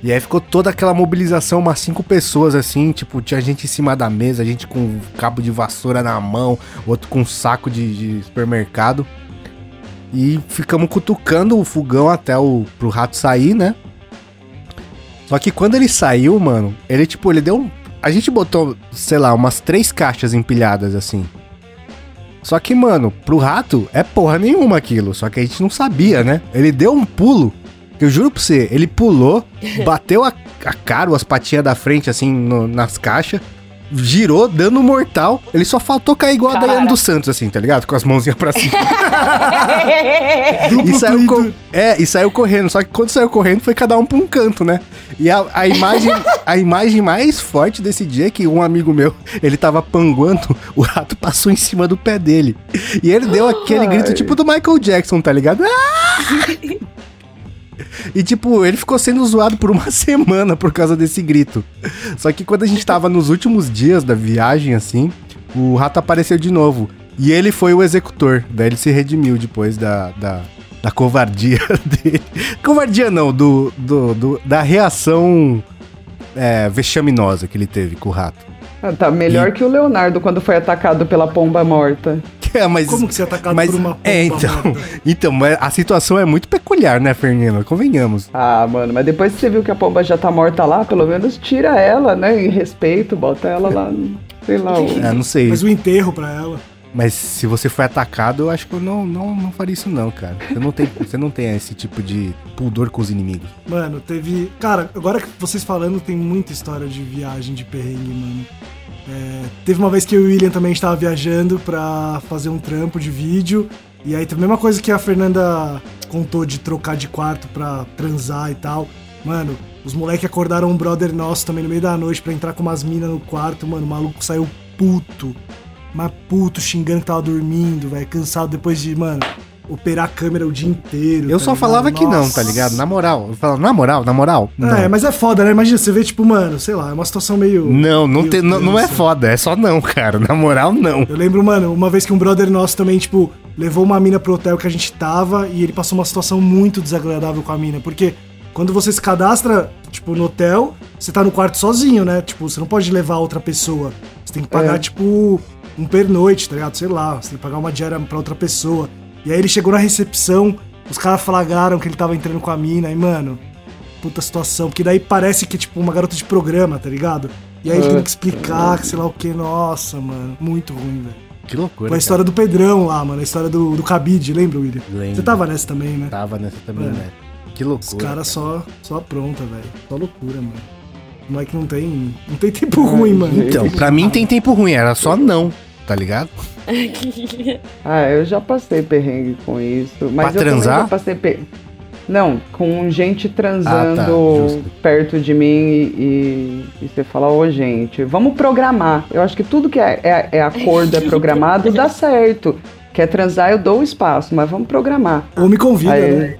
E aí ficou toda aquela mobilização, umas cinco pessoas assim, tipo, tinha gente em cima da mesa, gente com cabo de vassoura na mão, outro com saco de, de supermercado. E ficamos cutucando o fogão até o pro rato sair, né? Só que quando ele saiu, mano, ele tipo, ele deu um. A gente botou, sei lá, umas três caixas empilhadas assim. Só que, mano, pro rato é porra nenhuma aquilo. Só que a gente não sabia, né? Ele deu um pulo. Eu juro pra você, ele pulou, [LAUGHS] bateu a, a cara, ou as patinhas da frente, assim, no- nas caixas, girou, dando mortal. Ele só faltou cair igual a Cara. Daiane dos Santos, assim, tá ligado? Com as mãozinhas pra cima. [LAUGHS] E saiu, co- é, e saiu correndo. Só que quando saiu correndo, foi cada um pra um canto, né? E a, a imagem, a imagem mais forte desse dia é que um amigo meu, ele tava panguando, o rato passou em cima do pé dele. E ele deu aquele grito tipo do Michael Jackson, tá ligado? Ah! [LAUGHS] E tipo, ele ficou sendo zoado por uma [LAUGHS] semana por causa desse grito. Só que quando a gente tava nos últimos dias da viagem, assim, o rato apareceu de novo. E ele foi o executor. Daí ele se redimiu depois da, da, da covardia [LAUGHS] dele. Covardia não, do, do, do- da reação é, vexaminosa que ele teve com o rato. Ah, tá melhor que o Leonardo quando foi atacado pela pomba morta. [LAUGHS] É, mas, Como que você é atacado mas, por uma É, pomba então, morta? [LAUGHS] então, a situação é muito peculiar, né, Fernanda? Convenhamos. Ah, mano, mas depois que você viu que a pomba já tá morta lá, pelo menos tira ela, né? Em respeito, bota ela lá, sei lá. o- É, não sei. Mas o enterro pra ela. Mas se você foi atacado, eu acho que eu não, não, não faria isso não, cara. Você não, tem, você não tem esse tipo de pudor com os inimigos. Mano, teve. Cara, agora que vocês falando, tem muita história de viagem de perrengue, mano. É, teve uma vez que eu e o William também estava viajando pra fazer um trampo de vídeo. E aí, a mesma coisa que a Fernanda contou de trocar de quarto pra transar e tal. Mano, os moleques acordaram um brother nosso também no meio da noite pra entrar com umas minas no quarto. Mano, o maluco saiu puto. Mas puto, xingando que tava dormindo, velho. Cansado depois de, mano, operar a câmera o dia inteiro. Eu tá só ligado? falava que não, Nossa. tá ligado? Na moral. Eu falava, na moral, na moral. Não, É, mas é foda, né? Imagina, você vê, tipo, mano, sei lá, é uma situação meio. não, não, meio tem, não, não é foda, é só não, [LAUGHS] cara. Na moral, não. Eu lembro, mano, uma vez que um brother nosso também, tipo, levou uma mina pro hotel que a gente tava e ele passou uma situação muito desagradável com a mina. Porque quando você se cadastra, tipo, no hotel, você tá no quarto sozinho, né? Tipo, você não pode levar outra pessoa. Você tem que pagar, É. tipo, um pernoite, tá ligado? Sei lá, você tem que pagar uma diária pra outra pessoa. E aí ele chegou na recepção, os caras flagraram que ele tava entrando com a mina, e, mano, puta situação. Porque daí parece que é, tipo, uma garota de programa, tá ligado? E aí ele É. tem que explicar, que sei lá o que. Nossa, mano, muito ruim, velho. Que loucura. Foi a história do Pedrão lá, mano. A história do, do Cabide, lembra, William? Lembro. Você tava nessa também, né? Tava nessa também, É. né? Que Os loucura. caras só, só apronta, velho. Só loucura, mano. O moleque não tem. Não tem tempo ruim, mano. Então, pra mim tem tempo ruim, era só não. Tá ligado? [LAUGHS] Ah, eu já passei perrengue com isso. Mas Pra eu transar? já passei per... Não, com gente transando Ah, tá, perto de mim e, e- e você fala, ô gente, vamos programar. Eu acho que tudo que é, é, é acordo, é programado, dá [LAUGHS] certo. Quer transar, eu dou o espaço, mas vamos programar. Ou me convida, Aí- né?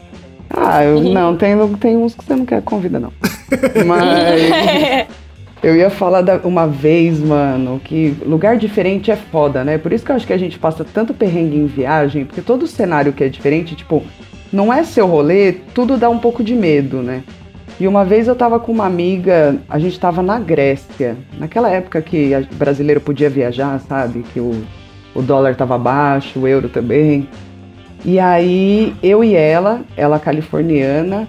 Ah, eu, não, tem, tem uns que você não quer convida, não. [LAUGHS] Mas eu ia falar da- uma vez, mano, que lugar diferente é foda, né? Por isso que eu acho que a gente passa tanto perrengue em viagem, porque todo cenário que é diferente, tipo, não é seu rolê, tudo dá um pouco de medo, né? E uma vez eu tava com uma amiga, a gente tava na Grécia, naquela época que o brasileiro podia viajar, sabe? Que o, o dólar tava baixo, o euro também. E aí eu e ela, ela californiana,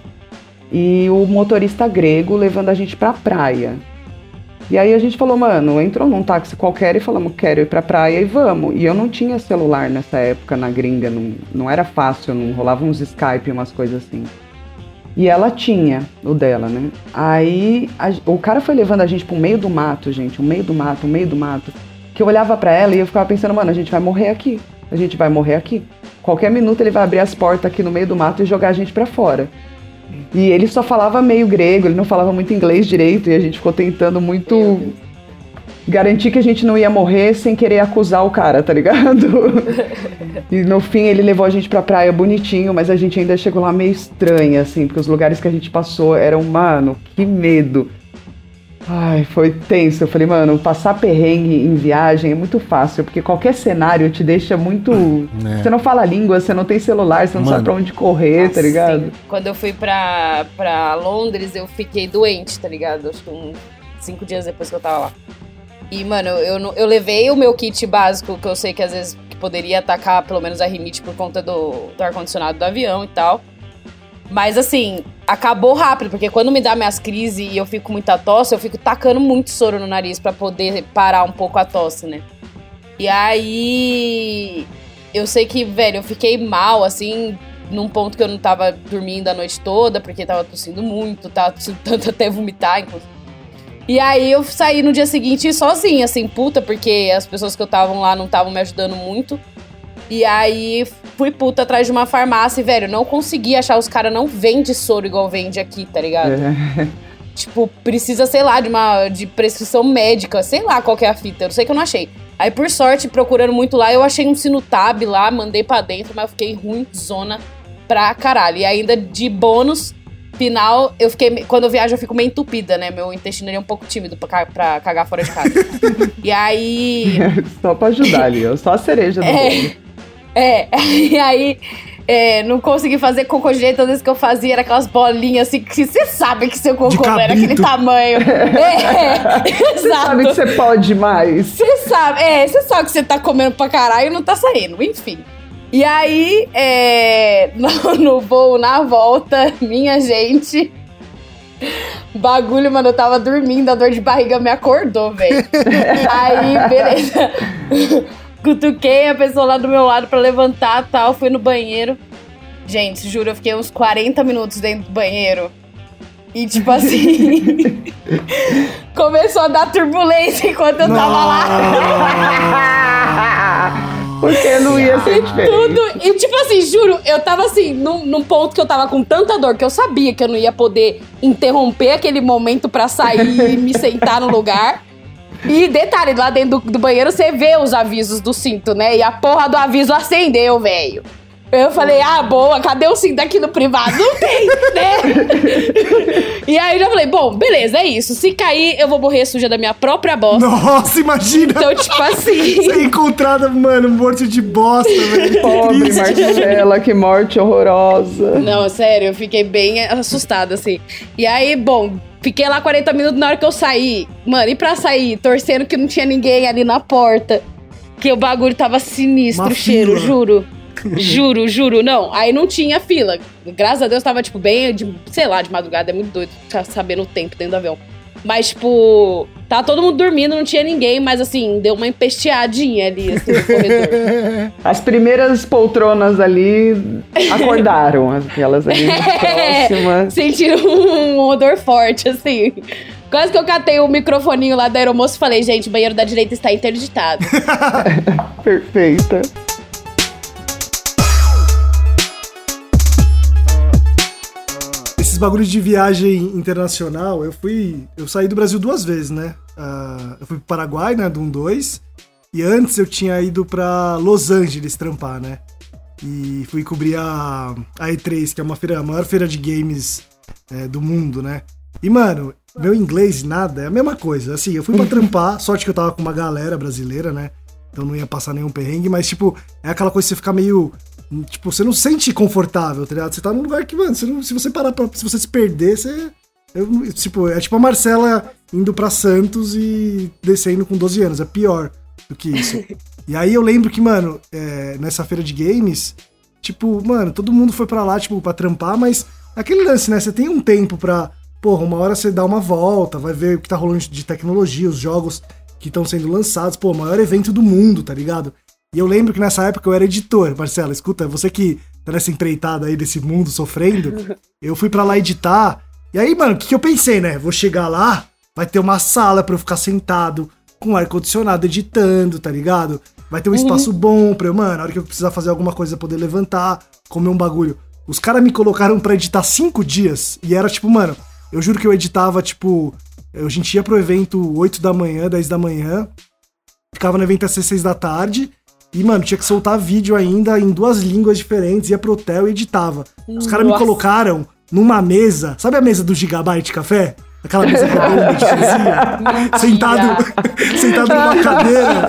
e o motorista grego levando a gente pra praia. E aí a gente falou, mano, entrou num táxi qualquer e falamos, quero ir pra praia e vamos. E eu não tinha celular nessa época na gringa, não, não era fácil, não rolava uns Skype, umas coisas assim. E ela tinha o dela, né? Aí a- o cara foi levando a gente pro meio do mato, gente, o meio do mato, o meio do mato. Que eu olhava pra ela e eu ficava pensando, mano, a gente vai morrer aqui. A gente vai morrer aqui. Qualquer minuto ele vai abrir as portas aqui no meio do mato e jogar a gente pra fora. E ele só falava meio grego, ele não falava muito inglês direito e a gente ficou tentando muito garantir que a gente não ia morrer sem querer acusar o cara, tá ligado? [LAUGHS] e no fim ele levou a gente pra praia bonitinho, mas a gente ainda chegou lá meio estranha, assim, porque os lugares que a gente passou eram, mano, que medo. Ai, foi tenso. Eu falei, mano, passar perrengue em viagem é muito fácil, porque qualquer cenário te deixa muito. É. Você não fala a língua, você não tem celular, você não Mano. sabe pra onde correr, tá ligado? Sim. Quando eu fui pra, pra Londres, eu fiquei doente, tá ligado? Acho que uns cinco dias depois que eu tava lá. E, mano, eu, não- eu levei o meu kit básico, que eu sei que às vezes que poderia atacar pelo menos a rinite por conta do, do ar-condicionado do avião e tal. Mas assim, acabou rápido, porque quando me dá minhas crises e eu fico muita tosse, eu fico tacando muito soro no nariz pra poder parar um pouco a tosse, né? E aí. Eu sei que, velho, eu fiquei mal, assim, num ponto que eu não tava dormindo a noite toda, porque tava tossindo muito, tava tossindo [LAUGHS] tanto até vomitar, inclusive. E aí eu saí no dia seguinte sozinha, assim, puta, porque as pessoas que eu estavam lá não estavam me ajudando muito. E aí fui puta atrás de uma farmácia e, velho, não consegui achar. Os caras não vendem soro igual vende aqui, tá ligado? É. [LAUGHS] Tipo, precisa, sei lá, de uma de prescrição médica, sei lá qual que é a fita, eu sei que eu não achei. Aí, por sorte, procurando muito lá, eu achei um Sinutab lá, mandei pra dentro, mas eu fiquei ruim, zona pra caralho. E ainda de bônus, final, eu fiquei. Quando eu viajo, eu fico meio entupida, né? Meu intestino é um pouco tímido pra, pra cagar fora de casa. [LAUGHS] e aí. Só pra ajudar ali, ó, só a cereja do É. bolo. É, [LAUGHS] e aí é, não consegui fazer cocô direito, às vezes que eu fazia era aquelas bolinhas assim, que você sabe que seu cocô não era aquele cabrito. tamanho. [LAUGHS] É, Você sabe que você pode mais. Você sabe, é, você sabe que você tá comendo pra caralho e não tá saindo, enfim. E aí, é, [LAUGHS] no, no voo, na volta, minha gente. Bagulho, mano, eu tava dormindo, a dor de barriga me acordou, velho. Aí, beleza. Cutuquei a pessoa lá do meu lado pra levantar tal, fui no banheiro. Gente, juro, eu fiquei uns 40 minutos dentro do banheiro. E tipo assim. [LAUGHS] começou a dar turbulência enquanto eu tava lá. Porque não ia ser diferente. Tudo. E tipo assim, juro, eu tava assim, num, num ponto que eu tava com tanta dor que eu sabia que eu não ia poder interromper aquele momento pra sair e me sentar no lugar. E detalhe, lá dentro do, do banheiro você vê os avisos do cinto, né? E a porra do aviso acendeu, velho. Eu falei, ah, boa, cadê o cinto aqui no privado? Não tem, né? e aí eu já falei, bom, beleza, é isso. Se cair, eu vou morrer suja da minha própria bosta. Nossa, imagina! Então, tipo assim. Ser encontrada, mano, morto de bosta, velho. Pobre. Marcela, que morte horrorosa. Não, sério, eu fiquei bem assustada, assim. E aí, bom, fiquei lá 40 minutos na hora que eu saí. Mano, e pra sair? Torcendo que não tinha ninguém ali na porta. Que o bagulho tava sinistro, Uma o cheiro, fila. juro. [LAUGHS] juro, juro. Não, aí não tinha fila. Graças a Deus tava, tipo, bem, de, sei lá, de madrugada. É muito doido ficar sabendo o tempo dentro do avião. Mas, tipo, tá todo mundo dormindo, não tinha ninguém, mas assim, deu uma empesteadinha ali, assim, no corredor. [LAUGHS] As primeiras poltronas ali acordaram, aquelas ali [LAUGHS] próximas. Sentiram um odor forte, assim. Quase que eu catei o microfoninho lá da aeromoça e falei, gente, o banheiro da direita está interditado. [LAUGHS] Perfeita. Esses bagulhos de viagem internacional, eu fui. Eu saí do Brasil duas vezes, né? Ah, eu fui pro Paraguai, né? Do 1-2. E antes eu tinha ido pra Los Angeles trampar, né? E fui cobrir a, a E3, que é uma feira, a maior feira de games é, do mundo, né? E, mano, meu inglês nada, é a mesma coisa. Assim, eu fui pra [LAUGHS] trampar, sorte que eu tava com uma galera brasileira, né? Então não ia passar nenhum perrengue, mas, tipo, é aquela coisa que você fica meio. Tipo, você não se sente confortável, tá ligado? Você tá num lugar que, mano, você não- se você parar pra. Se você se perder, você. eu- tipo, é tipo a Marcela indo pra Santos e descendo com 12 anos. É pior do que isso. [LAUGHS] e aí eu lembro que, mano, é, nessa feira de games, tipo, mano, todo mundo foi pra lá, tipo, pra trampar, mas aquele lance, né? Você tem um tempo pra. Porra, uma hora você dá uma volta, vai ver o que tá rolando de tecnologia, os jogos que estão sendo lançados. Pô, o maior evento do mundo, tá ligado? E eu lembro que nessa época eu era editor, Marcela, escuta, você que tá nessa empreitada aí desse mundo sofrendo, [LAUGHS] eu fui pra lá editar. E aí, mano, o que, que eu pensei, né? Vou chegar lá, vai ter uma sala pra eu ficar sentado, com ar-condicionado editando, tá ligado? Vai ter um espaço bom pra eu, mano, na hora que eu precisar fazer alguma coisa poder levantar, comer um bagulho. Os caras me colocaram pra editar cinco dias e era tipo, mano, eu juro que eu editava, tipo, a gente ia pro evento 8 da manhã, 10 da manhã, ficava no evento às 6 da tarde. E, mano, tinha que soltar vídeo ainda em duas línguas diferentes, ia pro hotel e editava. Os caras me colocaram numa mesa, sabe a mesa do Gigabyte Café? Aquela mesa redonda [LAUGHS] de? Sentado, sentado numa cadeira,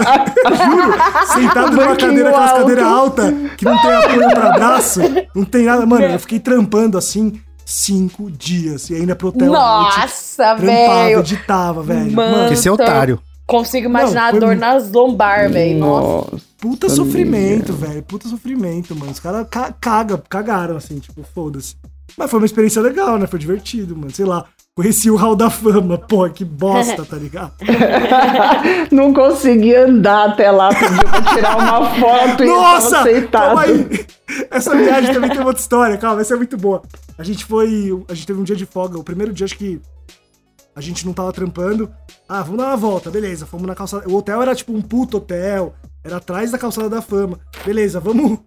juro, sentado numa cadeira, aquelas alto. cadeiras altas, que não tem apoio pra braço, não tem nada. Mano, eu fiquei trampando assim cinco dias, e ainda pro hotel Nossa, trampava, velho. editava, velho. Mano. Mano, você é otário. Consigo imaginar Não, foi a dor nas lombar, velho. Nossa. Nossa. Puta sofrimento, velho. Puta sofrimento, mano. Os caras ca caga, cagaram, assim, tipo, foda-se. Mas foi uma experiência legal, né? Foi divertido, mano. Sei lá. Conheci o Hall da Fama. Pô, que bosta, tá ligado? [LAUGHS] Não consegui andar até lá, pediu pra tirar uma foto e Nossa! aceitado. Calma aí. Essa viagem também tem outra história, calma, essa é muito boa. A gente foi. A gente teve um dia de folga. O primeiro dia, acho que a gente não tava trampando. Ah, vamos dar uma volta, beleza. Fomos na calçada. O hotel era tipo um puto hotel. Era atrás da calçada da fama. Beleza, vamos.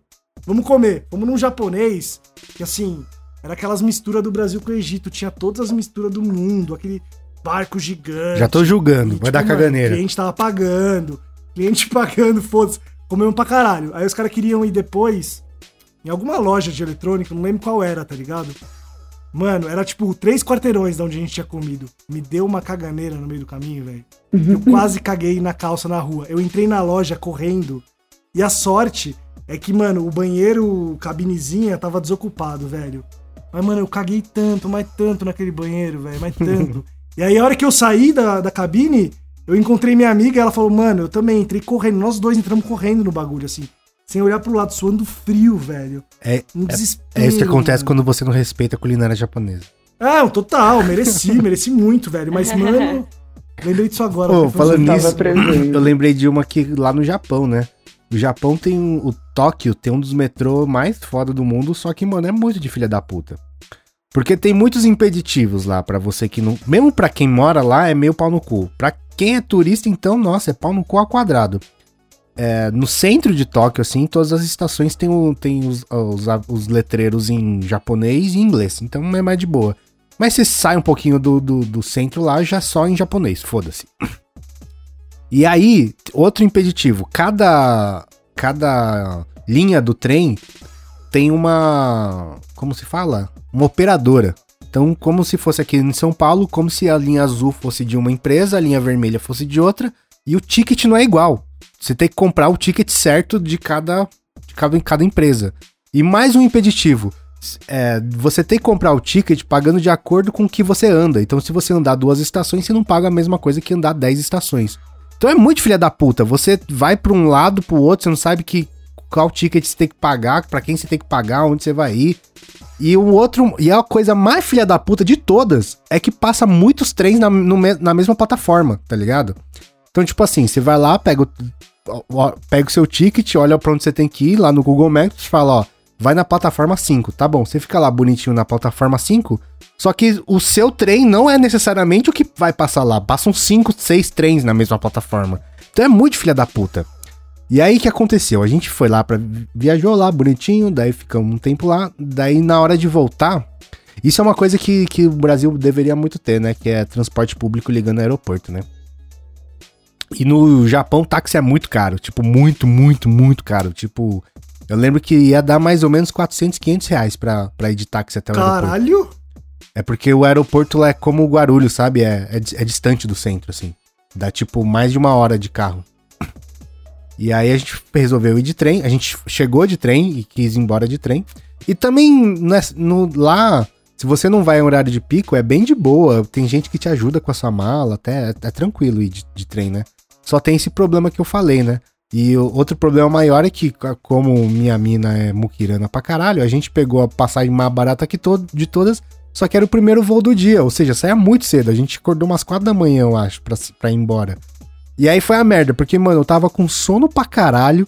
Vamos comer. Fomos num japonês. Que assim. Era aquelas misturas do Brasil com o Egito. Tinha todas as misturas do mundo. Aquele barco gigante. Já tô julgando, E, vai dar tipo, mano, caganeira. O cliente tava pagando. Cliente [LAUGHS] pagando, foda-se. Comemos pra caralho. Aí os caras queriam ir depois em alguma loja de eletrônica, não lembro qual era, tá ligado? Mano, era tipo três quarteirões da onde a gente tinha comido. Me deu uma caganeira no meio do caminho, velho. Eu quase caguei na calça na rua. Eu entrei na loja correndo. E a sorte é que, mano, o banheiro cabinezinha tava desocupado, velho. Mas, mano, eu caguei tanto, mas tanto naquele banheiro, velho, mas tanto. e aí, a hora que eu saí da, da cabine, eu encontrei minha amiga e ela falou, mano, eu também entrei correndo. Nós dois entramos correndo no bagulho, assim. Sem olhar pro lado, suando frio, velho. É, Um desespero. é isso que acontece mano. quando você não respeita a culinária japonesa. Ah, total, mereci, [LAUGHS] mereci muito, velho. Mas, mano, lembrei disso agora. Ô, foi falando nisso, eu lembrei de uma aqui lá no Japão, né? O Japão tem o Tóquio, tem um dos metrô mais foda do mundo, só que, mano, é muito de filha da puta. Porque tem muitos impeditivos lá pra você que não. Mesmo pra quem mora lá, é meio pau no cu. Pra quem é turista, então, nossa, é pau no cu ao quadrado. É, no centro de Tóquio, assim, todas as estações têm, o- têm os, os, os letreiros em japonês e inglês, então é mais de boa. Mas você sai um pouquinho do, do, do centro lá, já só em japonês, foda-se. E aí, outro impeditivo, cada, cada linha do trem tem uma, como se fala? Uma operadora. Então, como se fosse aqui em São Paulo, como se a linha azul fosse de uma empresa, a linha vermelha fosse de outra, e o ticket não é igual. Você tem que comprar o ticket certo de cada, de cada, cada empresa. E mais um impeditivo. É, você tem que comprar o ticket pagando de acordo com o que você anda. Então, se você andar duas estações, você não paga a mesma coisa que andar 10 estações. Então é muito filha da puta. Você vai pra um lado, pro outro, você não sabe que qual ticket você tem que pagar, pra quem você tem que pagar, onde você vai ir. E o outro, e a coisa mais filha da puta de todas é que passa muitos trens na, no na mesma plataforma, tá ligado? Então, tipo assim, você vai lá, pega o, pega o seu ticket, olha pra onde você tem que ir, lá no Google Maps, fala, ó, vai na plataforma 5. Tá bom, você fica lá bonitinho na plataforma 5, só que o seu trem não é necessariamente o que vai passar lá. Passam 5, 6 trens na mesma plataforma. Então é muito filha da puta. E aí que aconteceu? A gente foi lá para viajou lá bonitinho, daí ficamos um tempo lá, daí na hora de voltar, isso é uma coisa que, que o Brasil deveria muito ter, né? Que é transporte público ligando ao aeroporto, né? E no Japão, táxi é muito caro. Tipo, muito, muito, muito caro. Tipo, eu lembro que ia dar mais ou menos 400, 500 reais pra, pra ir de táxi até o aeroporto. Caralho! É porque o aeroporto lá é como o Guarulhos, sabe? É, é, é distante do centro, assim. Dá, tipo, mais de uma hora de carro. [COUGHS] E aí a gente resolveu ir de trem. A gente chegou de trem e quis ir embora de trem. E também, né, no, lá, se você não vai em horário de pico, é bem de boa. Tem gente que te ajuda com a sua mala, até é, tranquilo ir de, de trem, né? Só tem esse problema que eu falei, né? E outro problema maior é que, como minha mina é muquirana pra caralho, a gente pegou a passagem mais barata que to de todas, só que era o primeiro voo do dia, ou seja, saia muito cedo. A gente acordou umas quatro da manhã, eu acho, pra, pra ir embora. E aí foi a merda, porque, mano, eu tava com sono pra caralho,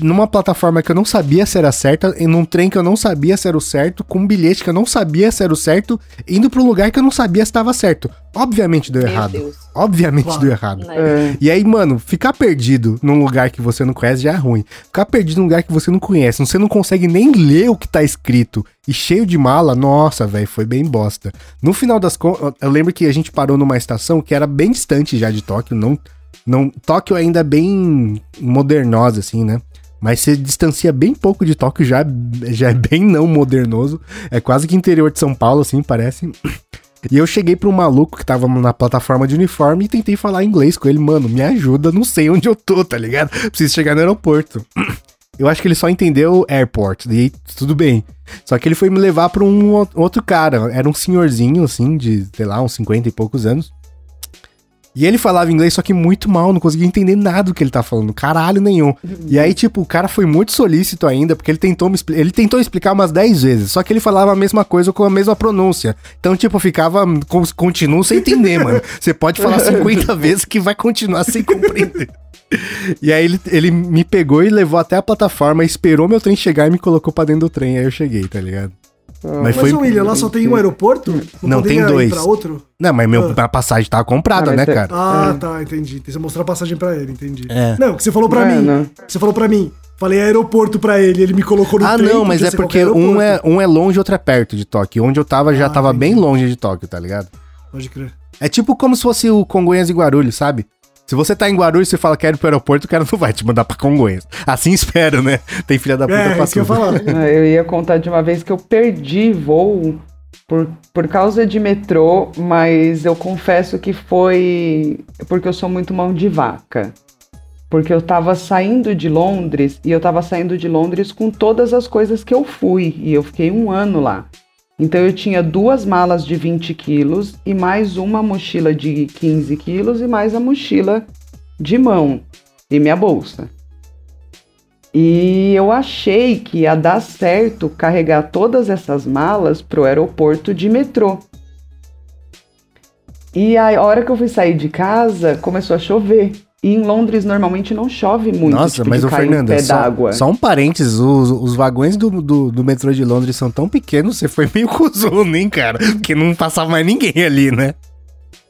numa plataforma que eu não sabia se era certa, em um trem que eu não sabia se era o certo, com um bilhete que eu não sabia se era o certo, indo pra um lugar que eu não sabia se estava certo. Obviamente deu Meu errado. Deus. Obviamente Claro. deu errado. Né? É. E aí, mano, ficar perdido num lugar que você não conhece já é ruim. Ficar perdido num lugar que você não conhece, você não consegue nem ler o que tá escrito e cheio de mala, nossa, velho, foi bem bosta. No final das contas, eu lembro que a gente parou numa estação que era bem distante já de Tóquio, não, não, Tóquio ainda é bem modernosa, assim, né? Mas você distancia bem pouco de Tóquio, já, já é bem não modernoso. É quase que interior de São Paulo, assim, parece. E eu cheguei pra um maluco que tava na plataforma de uniforme e tentei falar inglês com ele. Mano, me ajuda, não sei onde eu tô, tá ligado? Preciso chegar no aeroporto. Eu acho que ele só entendeu airport, e tudo bem. Só que ele foi me levar pra um outro cara. Era um senhorzinho, assim, de, sei lá, uns 50 e poucos anos. E ele falava inglês, só que muito mal, não conseguia entender nada do que ele tá falando, caralho nenhum. E aí, tipo, o cara foi muito solícito ainda, porque ele tentou ele tentou explicar umas 10 vezes, só que ele falava a mesma coisa com a mesma pronúncia. Então, tipo, eu ficava, con- continuo sem entender, mano. [LAUGHS] Você pode falar 50 [LAUGHS] vezes que vai continuar sem compreender. E aí ele, ele me pegou e levou até a plataforma, esperou meu trem chegar e me colocou pra dentro do trem, aí eu cheguei, tá ligado? Mas Mas, ô William, lá só tem um aeroporto? Não, tem poderia ir dois. pra outro? Não, mas meu, a passagem tava comprada, Ah, né, é- cara? Ah, tá, entendi. Então você mostrou a passagem pra ele, entendi. É. Não, que você falou pra Mano. mim. Você falou pra mim. Falei aeroporto pra ele, ele me colocou no Ah, trem, não, mas é porque um é, um é longe e outro é perto de Tóquio. Onde eu tava já Ah, tava entendi. bem longe de Tóquio, tá ligado? Pode crer. É tipo como se fosse o Congonhas e Guarulhos, sabe? Se você tá em Guarulhos e você fala quero ir pro aeroporto, o cara não vai te mandar pra Congonhas. Assim espero, né? Tem filha da puta É, pra isso que eu ia tudo. falar. [LAUGHS] Eu ia contar de uma vez que eu perdi voo por, por causa de metrô, mas eu confesso que foi porque eu sou muito mão de vaca. Porque eu tava saindo de Londres e eu tava saindo de Londres com todas as coisas que eu fui. E eu fiquei um ano lá. Então eu tinha duas malas de 20 quilos e mais uma mochila de 15 quilos e mais a mochila de mão e minha bolsa. E eu achei que ia dar certo carregar todas essas malas pro aeroporto de metrô. E a hora que eu fui sair de casa, começou a chover. E em Londres normalmente não chove muito. Nossa, tipo, mas o Fernando, só, só um parênteses, os, os vagões do, do, do metrô de Londres são tão pequenos, você foi meio [LAUGHS] cuzona, hein, cara? Porque não passava mais ninguém ali, né?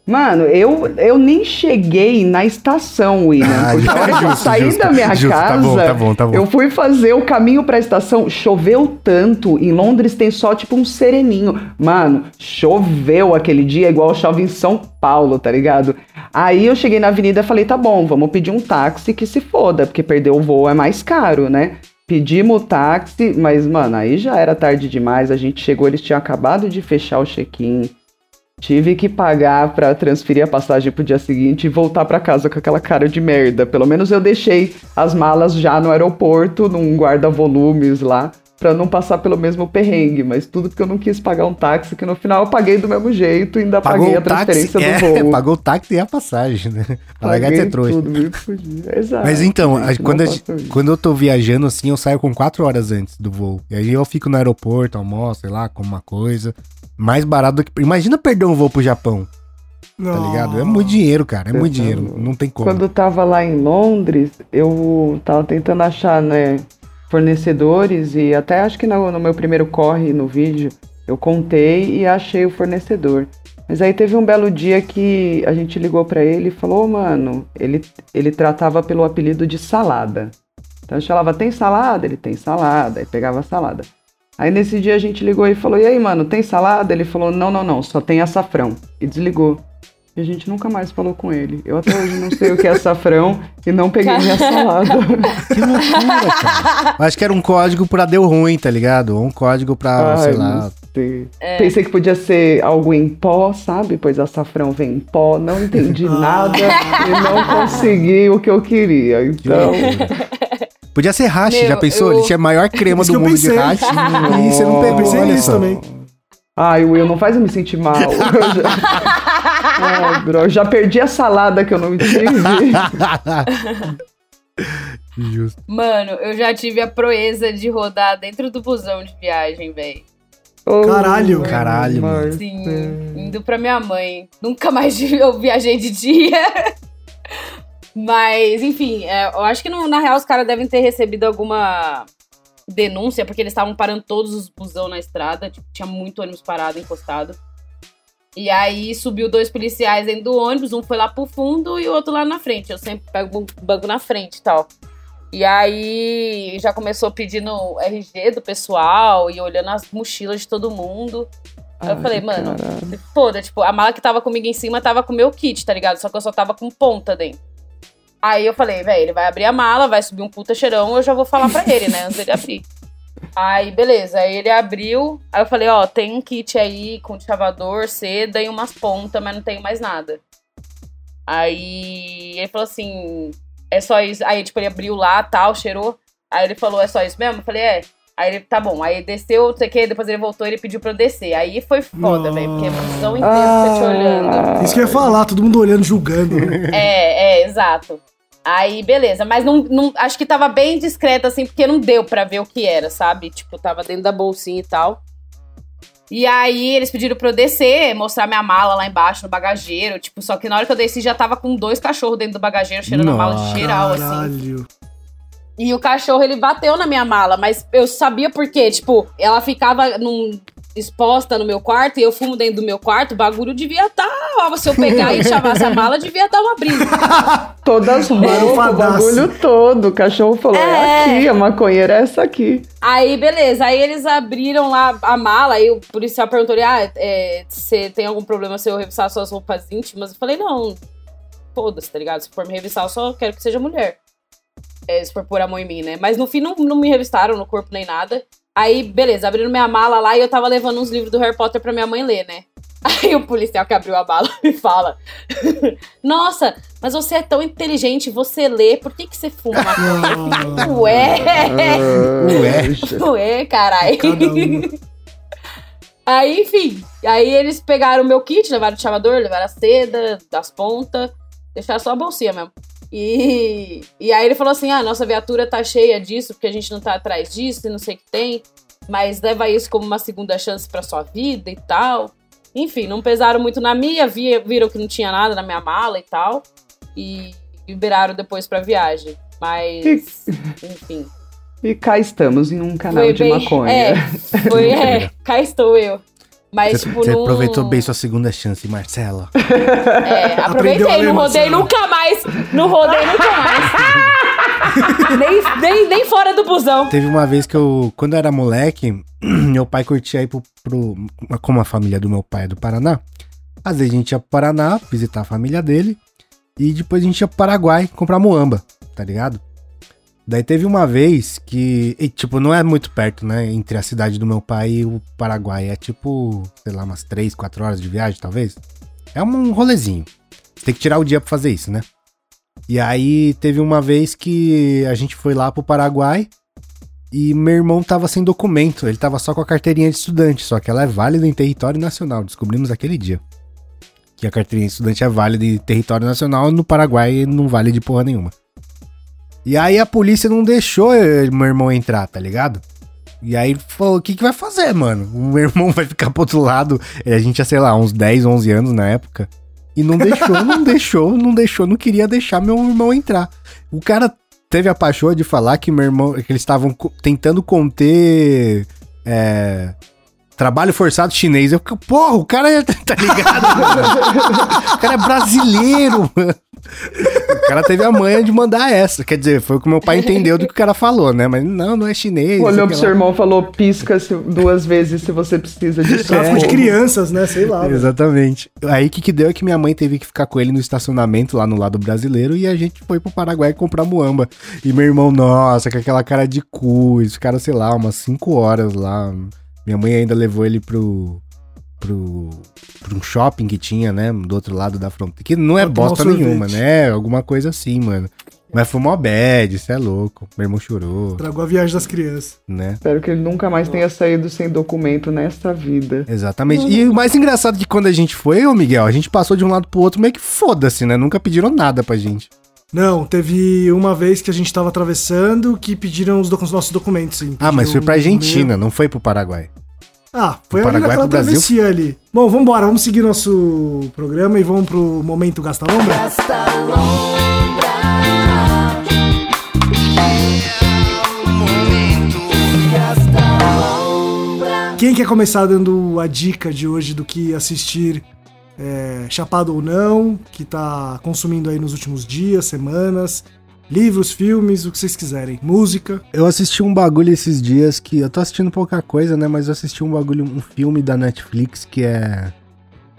Mano, eu, eu nem cheguei na estação, William. Ah, porque que eu justo, saí justo, da minha justo, tá casa, bom, tá bom, tá bom. eu fui fazer o caminho pra estação. Choveu tanto. Em Londres tem só tipo um sereninho. Mano, choveu aquele dia igual chove em São Paulo, tá ligado? Aí eu cheguei na avenida e falei: tá bom, vamos pedir um táxi que se foda, porque perder o voo é mais caro, né? Pedimos o táxi, mas, mano, aí já era tarde demais. A gente chegou, eles tinham acabado de fechar o check-in. Tive que pagar pra transferir a passagem pro dia seguinte e voltar pra casa com aquela cara de merda. Pelo menos eu deixei as malas já no aeroporto, num guarda-volumes lá, pra não passar pelo mesmo perrengue. Mas tudo porque eu não quis pagar um táxi, que no final eu paguei do mesmo jeito e ainda paguei a transferência é, do voo. [LAUGHS] pagou o táxi e a passagem, né? [LAUGHS] Paguei ser trouxa. tudo, me. Exato. Mas então, a- gente, quando, isso. quando eu tô viajando assim, eu saio com quatro horas antes do voo. E aí eu fico no aeroporto, almoço, sei lá, como uma coisa. Mais barato do que. Imagina perder um voo pro Japão, tá ligado? É muito dinheiro, cara. É muito dinheiro. Não tem como. Quando eu tava lá em Londres, eu tava tentando achar, né, fornecedores e até acho que no, no meu primeiro corre no vídeo eu contei e achei o fornecedor. Mas aí teve um belo dia que a gente ligou pra ele e falou, "Ô, mano, ele, ele tratava pelo apelido de salada. Então a gente falava, tem salada? Ele tem salada, aí pegava a salada. Aí nesse dia a gente ligou e falou, e aí, mano, tem salada? Ele falou, não, não, não, só tem açafrão. E desligou. E a gente nunca mais falou com ele. Eu até hoje não sei o que é açafrão e não peguei minha [LAUGHS] salada. Que loucura, cara. Acho que era um código pra deu ruim, tá ligado? Ou um código pra, Ai, sei lá. sei. Pensei que podia ser algo em pó, sabe? Pois açafrão vem em pó. Não entendi [LAUGHS] nada e não consegui o que eu queria. Que Então, loucura. Podia ser hash, Meu, já pensou? eu- Ele tinha a maior crema [LAUGHS] Isso do mundo de hash. [LAUGHS] E você não Eu pegou, pensei olha nisso só. também. ai, Will, não faz eu me sentir mal. [LAUGHS] Eu já... Ai, bro, já perdi a salada que eu não tive. Justo. Mano, eu já tive a proeza de rodar dentro do busão de viagem, velho. Oh, Caralho. Caralho, mano. Sim, indo pra minha mãe. Nunca mais eu viajei de dia. Mas, enfim, é, eu acho que no- na real os caras devem ter recebido alguma denúncia, porque eles estavam parando todos os busão na estrada. Tipo, tinha muito ônibus parado, encostado. E aí subiu dois policiais dentro do ônibus, um foi lá pro fundo e o outro lá na frente. Eu sempre pego o banco na frente e tal. E aí já começou pedindo RG do pessoal e olhando as mochilas de todo mundo. Aí eu Ai, falei, mano. Foda, tipo, a mala que tava comigo em cima tava com o meu kit, tá ligado? Só que eu só tava com ponta dentro. Aí eu falei, velho, ele vai abrir a mala, vai subir um puta cheirão, eu já vou falar pra ele, né? Antes dele abrir. Aí, beleza. Aí ele abriu. Aí eu falei, ó, tem um kit aí com chavador, seda e umas pontas, mas não tenho mais nada. Aí ele falou assim, é só isso. Aí, tipo, ele abriu lá, tal, cheirou. Aí ele falou, é só isso mesmo? Eu falei, é. Aí ele, tá bom. Aí desceu, não sei o que, depois ele voltou e ele pediu pra eu descer. Aí foi foda, velho, porque a visão inteira fica te olhando. Ah, Isso que eu ia falar, todo mundo olhando, julgando. né? [LAUGHS] É, é, exato. Aí, beleza. Mas não, não, acho que tava bem discreta, assim, porque não deu pra ver o que era, sabe? Tipo, tava dentro da bolsinha e tal. E aí, eles pediram pra eu descer, mostrar minha mala lá embaixo no bagageiro. Tipo, só que na hora que eu desci já tava com dois cachorros dentro do bagageiro, cheirando a mala Nossa. de geral, assim. E o cachorro, ele bateu na minha mala, mas eu sabia por quê. Tipo, ela ficava num- exposta no meu quarto e eu fumo dentro do meu quarto, o bagulho devia estar. se eu pegar e chavasse a mala, devia dar uma brisa. [LAUGHS] todas roupas, o bagulho todo. O cachorro falou, é, É. aqui, a maconheira é essa aqui. Aí, beleza. Aí eles abriram lá a mala. Aí o policial perguntou: ah, é, você tem algum problema se eu revisar suas roupas íntimas? Eu falei: não, foda-se, tá ligado? Se for me revisar, eu só quero que seja mulher. É, se for por amor em mim, né? Mas no fim não, não me revistaram no corpo nem nada. Aí, beleza, abriram minha mala lá e eu tava levando uns livros do Harry Potter pra minha mãe ler, né? [LAUGHS] Aí o policial que abriu a mala [LAUGHS] me fala: Nossa, mas você é tão inteligente, você lê, por que, que você fuma? [LAUGHS] Ah, Ué! Ué. Ué, caralho. Um. Aí, enfim. Aí eles pegaram o meu kit, levaram o chavador, levaram a seda, das pontas, deixaram só a bolsinha mesmo. E, e aí ele falou assim: ah, nossa viatura tá cheia disso, porque a gente não tá atrás disso e não sei o que tem. Mas leva isso como uma segunda chance pra sua vida e tal. Enfim, não pesaram muito na minha, vi- viram que não tinha nada na minha mala e tal. E liberaram depois pra viagem. Mas, enfim. E cá estamos em um canal Foi de bem. maconha. É, foi, [LAUGHS] é, cá estou eu. Mas, Você, tipo, você aproveitou bem sua segunda chance, Marcela. [LAUGHS] É, aproveitei, não rodei nunca mais. Não rodei nunca mais. [LAUGHS] nem, nem, nem fora do busão. Teve uma vez que eu, quando eu era moleque, [CLEARS THROAT] meu pai curtia ir pro, pro. Como a família do meu pai é do Paraná. Às vezes a gente ia pro Paraná visitar a família dele. E depois a gente ia pro Paraguai comprar muamba, tá ligado? Daí teve uma vez que. e, tipo, não é muito perto, né? Entre a cidade do meu pai e o Paraguai. É tipo, sei lá, umas 3, 4 horas de viagem, talvez. É um rolezinho. Você tem que tirar o dia pra fazer isso, né? E aí teve uma vez que a gente foi lá pro Paraguai. E meu irmão tava sem documento, ele tava só com a carteirinha de estudante, só que ela é válida em território nacional. Descobrimos aquele dia. Que a carteirinha de estudante é válida em território nacional, no Paraguai não vale de porra nenhuma. E aí a polícia não deixou eh, meu irmão entrar, tá ligado? E aí falou: o que, que vai fazer, mano? O meu irmão [LAUGHS] vai ficar pro outro lado. E a gente tinha, sei lá, uns 10, 11 anos na época. E não deixou, [LAUGHS] não deixou, não deixou, não queria deixar meu irmão entrar. O cara teve a paixão de falar que meu irmão, que eles estavam co- tentando conter é, trabalho forçado chinês. Eu, fico, porra, o cara é, [LAUGHS] tá ligado? o cara é brasileiro, mano. O cara teve a manha de mandar essa. Quer dizer, foi o que meu pai entendeu do que o cara falou, né? Mas não, não é chinês. Olhou pro seu irmão e falou: pisca se- duas vezes se você precisa de Tráfico de socorro. crianças, né? Sei lá. Exatamente. Aí o que, que deu é que minha mãe teve que ficar com ele no estacionamento lá no lado brasileiro e a gente foi pro Paraguai comprar muamba. E meu irmão, nossa, com aquela cara de cu, eles ficaram, sei lá, umas 5 horas lá. Minha mãe ainda levou ele pro. pro. pra um shopping que tinha, né? Do outro lado da fronteira. Que não é bosta sorvete. nenhuma, né? Alguma coisa assim, mano. Mas foi mó bad, isso é louco. Meu irmão chorou, Tragou a viagem das crianças. né? Espero que ele nunca mais tenha saído sem documento nesta vida. Exatamente. E o mais engraçado é que quando a gente foi, ô Miguel, a gente passou de um lado pro outro meio que foda-se, né? Nunca pediram nada pra gente. Não, teve uma vez que a gente tava atravessando que pediram os, docu- nossos documentos, sim. Ah, mas foi pra Argentina, meu. não foi pro Paraguai. Ah, foi ali Paraguai naquela travessia ali. Bom, vambora, vamos seguir nosso programa e vamos pro momento Gasta Lombra? Quem quer começar dando a dica de hoje do que assistir, é, chapado ou não, que tá consumindo aí nos últimos dias, semanas, livros, filmes, o que vocês quiserem, música. Eu assisti um bagulho esses dias que. Eu tô assistindo pouca coisa, né? Mas eu assisti um bagulho, um filme da Netflix que é.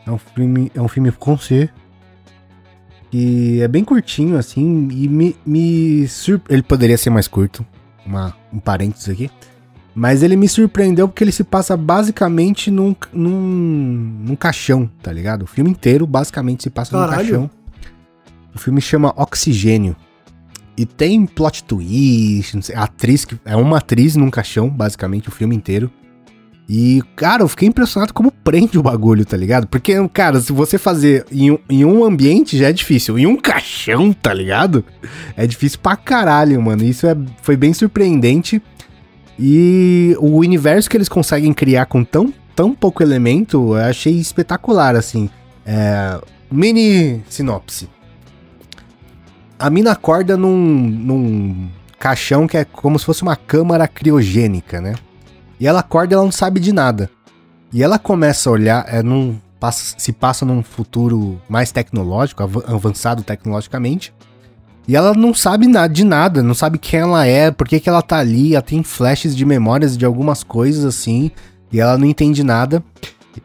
É um filme. É um filme francês. Que é bem curtinho, assim. E me. me. Ele poderia ser mais curto. Uma, um parênteses aqui. Mas ele me surpreendeu porque ele se passa basicamente num, num, num caixão, tá ligado? O filme inteiro basicamente se passa num Caralho. caixão. O filme chama Oxigênio. E tem plot twist, não sei, atriz, que é uma atriz num caixão, basicamente, o filme inteiro. E, cara, eu fiquei impressionado como prende o bagulho, tá ligado? Porque, cara, se você fazer em, um- em um ambiente já é difícil. Em um caixão, tá ligado? É difícil pra caralho, mano. Isso é, foi bem surpreendente. E o universo que eles conseguem criar com tão, tão pouco elemento, eu achei espetacular, assim. É, mini sinopse. A mina acorda num, num caixão que é como se fosse uma câmara criogênica, né? E ela acorda e ela não sabe de nada. E ela começa a olhar, é num, passa- se passa num futuro mais tecnológico, av- avançado tecnologicamente. E ela não sabe nada de nada, não sabe quem ela é, por que, que ela tá ali, ela tem flashes de memórias de algumas coisas assim, e ela não entende nada.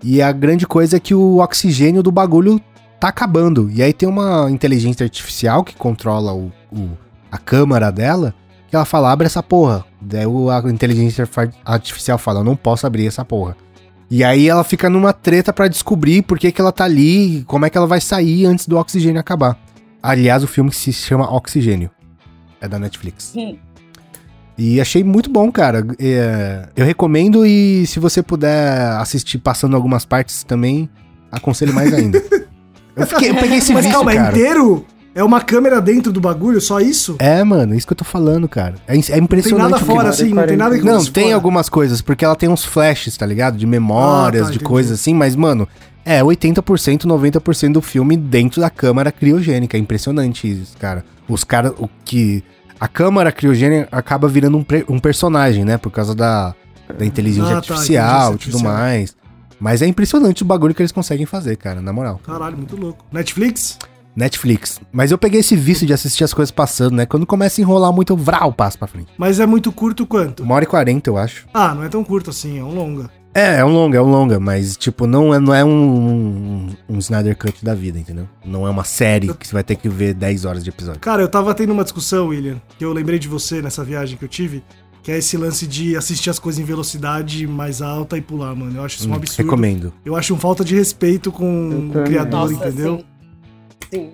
E a grande coisa é que o oxigênio do bagulho tá acabando. E aí tem uma inteligência artificial que controla o, o- a câmara dela, que ela fala, abre essa porra. Daí a inteligência artificial fala, eu não posso abrir essa porra. E aí ela fica numa treta pra descobrir por que, que ela tá ali, como é que ela vai sair antes do oxigênio acabar. Aliás, o filme se chama Oxigênio. É da Netflix. Hum. E achei muito bom, cara. É, eu recomendo e se você puder assistir passando algumas partes também, aconselho mais ainda. [LAUGHS] Eu, fiquei- eu peguei esse Mas vício, calma, é cara. inteiro? É uma câmera dentro do bagulho, só isso? É, mano, isso que eu tô falando, cara. É, é Não tem impressionante. nada fora, assim, não tem nada que Não, tem fora. algumas coisas, porque ela tem uns flashes, tá ligado? De memórias, Ah, tá, de entendi. coisas assim, mas, mano, é 80%, 90% do filme dentro da câmara criogênica. É impressionante isso, cara. Os caras, o que. A câmara criogênica acaba virando um, pre- um personagem, né? Por causa da, da inteligência Ah, tá, artificial inteligência e tudo artificial. mais. Mas é impressionante o bagulho que eles conseguem fazer, cara, na moral. Caralho, muito louco. Netflix? Netflix. Mas eu peguei esse vício de assistir as coisas passando, né? Quando começa a enrolar muito, eu vral, passo pra frente. Mas é muito curto quanto? Uma hora e quarenta, eu acho. Ah, não é tão curto assim, é um longa. É, é um longa, é um longa, mas, tipo, não é, não é um, um, um Snyder Cut da vida, entendeu? Não é uma série que você vai ter que ver 10 horas de episódio. Cara, eu tava tendo uma discussão, William, que eu lembrei de você nessa viagem que eu tive, que é esse lance de assistir as coisas em velocidade mais alta e pular, mano. Eu acho isso um Hum, absurdo. recomendo. Eu acho um falta de respeito com o criador, Nossa, entendeu? sim. Sim.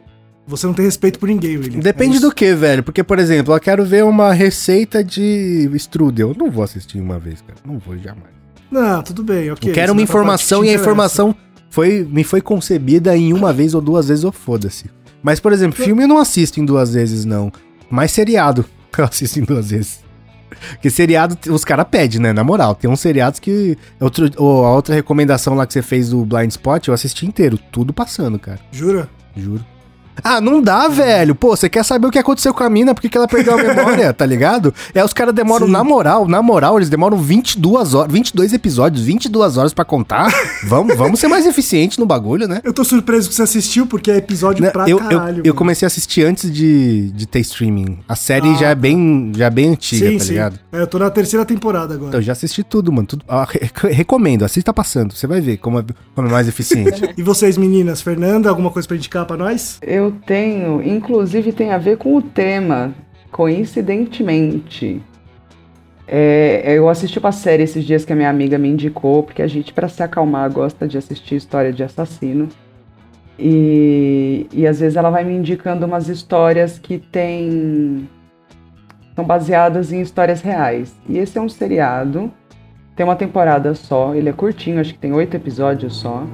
Você não tem respeito por ninguém, William. Depende É do que, velho. Porque, por exemplo, eu quero ver uma receita de strudel. Eu não vou assistir uma vez, cara. Não vou jamais. Não, tudo bem, ok. eu quero isso uma informação e a informação foi, me foi concebida em uma vez ou duas vezes, ou foda-se. Mas, por exemplo, filme eu não assisto em duas vezes, não. Mas seriado [LAUGHS] eu assisto em duas vezes. Porque seriado, os caras pedem, né? Na moral, tem uns seriados que. Outro, ou a outra recomendação lá que você fez do Blind Spot, eu assisti inteiro, tudo passando, cara. Jura? Juro. Ah, não dá, velho. Pô, você quer saber o que aconteceu com a mina, por que ela perdeu a [LAUGHS] memória, tá ligado? É, os caras demoram, Sim. na moral, na moral, eles demoram 22 horas, 22 episódios, 22 horas pra contar. Vamos, vamos ser mais eficientes no bagulho, né? Eu tô surpreso que você assistiu, porque é episódio Né, pra eu, eu, caralho. eu mano. comecei a assistir antes de, de ter streaming. A série Ah, já é bem, já é bem antiga, Sim, tá sim. ligado? É, eu tô na terceira temporada agora. Eu já assisti tudo, mano. Tudo, ah, re- recomendo, assista passando. Você vai ver como é, como é mais eficiente. [LAUGHS] E vocês, meninas? Fernanda, alguma coisa pra indicar pra nós? Eu tenho, inclusive tem a ver com o tema, coincidentemente. É, eu assisti uma série esses dias que a minha amiga me indicou, porque a gente, pra se acalmar, gosta de assistir história de assassino. E, e às vezes ela vai me indicando umas histórias que tem. são baseadas em histórias reais. E esse é um seriado, tem uma temporada só, ele é curtinho, acho que tem oito episódios só.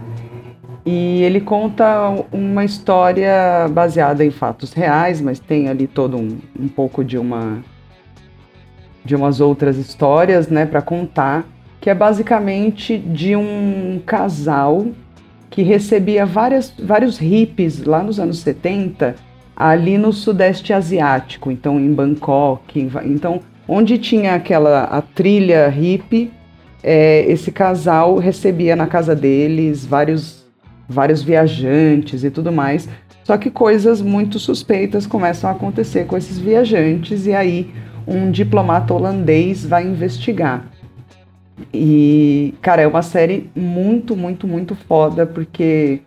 E ele conta uma história baseada em fatos reais, mas tem ali todo um, um pouco de uma de umas outras histórias, né, para contar, que é basicamente de um casal que recebia várias, vários hippies lá nos anos 70, ali no sudeste asiático, então em Bangkok, em então onde tinha aquela a trilha hippie, é, esse casal recebia na casa deles vários vários viajantes e tudo mais. Só que coisas muito suspeitas começam a acontecer com esses viajantes e aí um diplomata holandês vai investigar. E, cara, é uma série muito, muito, muito foda, porque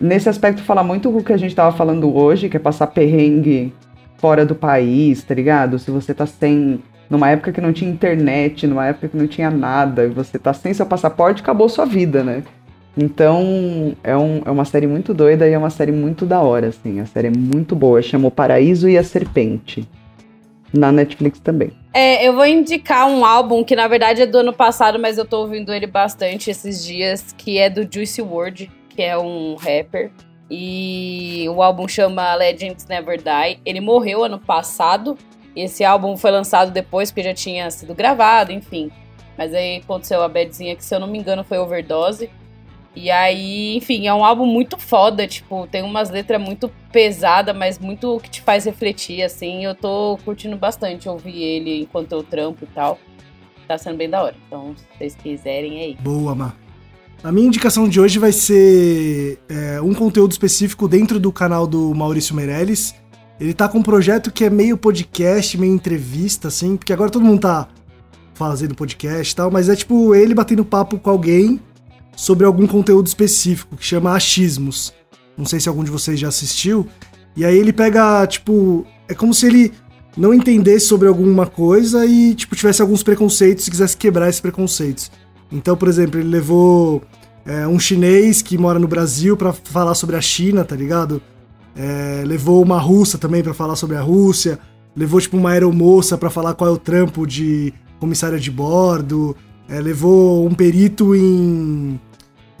nesse aspecto fala muito o que a gente tava falando hoje, que é passar perrengue fora do país, tá ligado? Se você tá sem. Numa época que não tinha internet, numa época que não tinha nada, e você tá sem seu passaporte, acabou sua vida, né? Então, é, um- é uma série muito doida e é uma série muito da hora, assim. A série é muito boa. Chama O Paraíso e a Serpente. Na Netflix também. É, eu vou indicar um álbum que na verdade é do ano passado, mas eu tô ouvindo ele bastante esses dias, que é do Juicy WRLD, que é um rapper. E o álbum chama Legends Never Die. Ele morreu ano passado. Esse álbum foi lançado depois, porque já tinha sido gravado, enfim. Mas aí aconteceu a badzinha que, se eu não me engano, foi overdose. E aí, enfim, é um álbum muito foda, tipo, tem umas letras muito pesadas, mas muito que te faz refletir, assim. Eu tô curtindo bastante ouvir ele enquanto eu trampo e tal. Tá sendo bem da hora. Então, se vocês quiserem, é aí. Boa, Má. A minha indicação de hoje vai ser é, um conteúdo específico dentro do canal do Maurício Meirelles. Ele tá com um projeto que é meio podcast, meio entrevista, assim, porque agora todo mundo tá fazendo podcast e tal, mas é tipo ele batendo papo com alguém sobre algum conteúdo específico, que chama Achismos. Não sei se algum de vocês já assistiu. E aí ele pega, tipo, é como se ele não entendesse sobre alguma coisa e, tipo, tivesse alguns preconceitos e quisesse quebrar esses preconceitos. Então, por exemplo, ele levou é, um chinês que mora no Brasil pra falar sobre a China, tá ligado? É, levou uma russa também pra falar sobre a Rússia. Levou, tipo, uma aeromoça pra falar qual é o trampo de comissária de bordo. É, levou um perito em.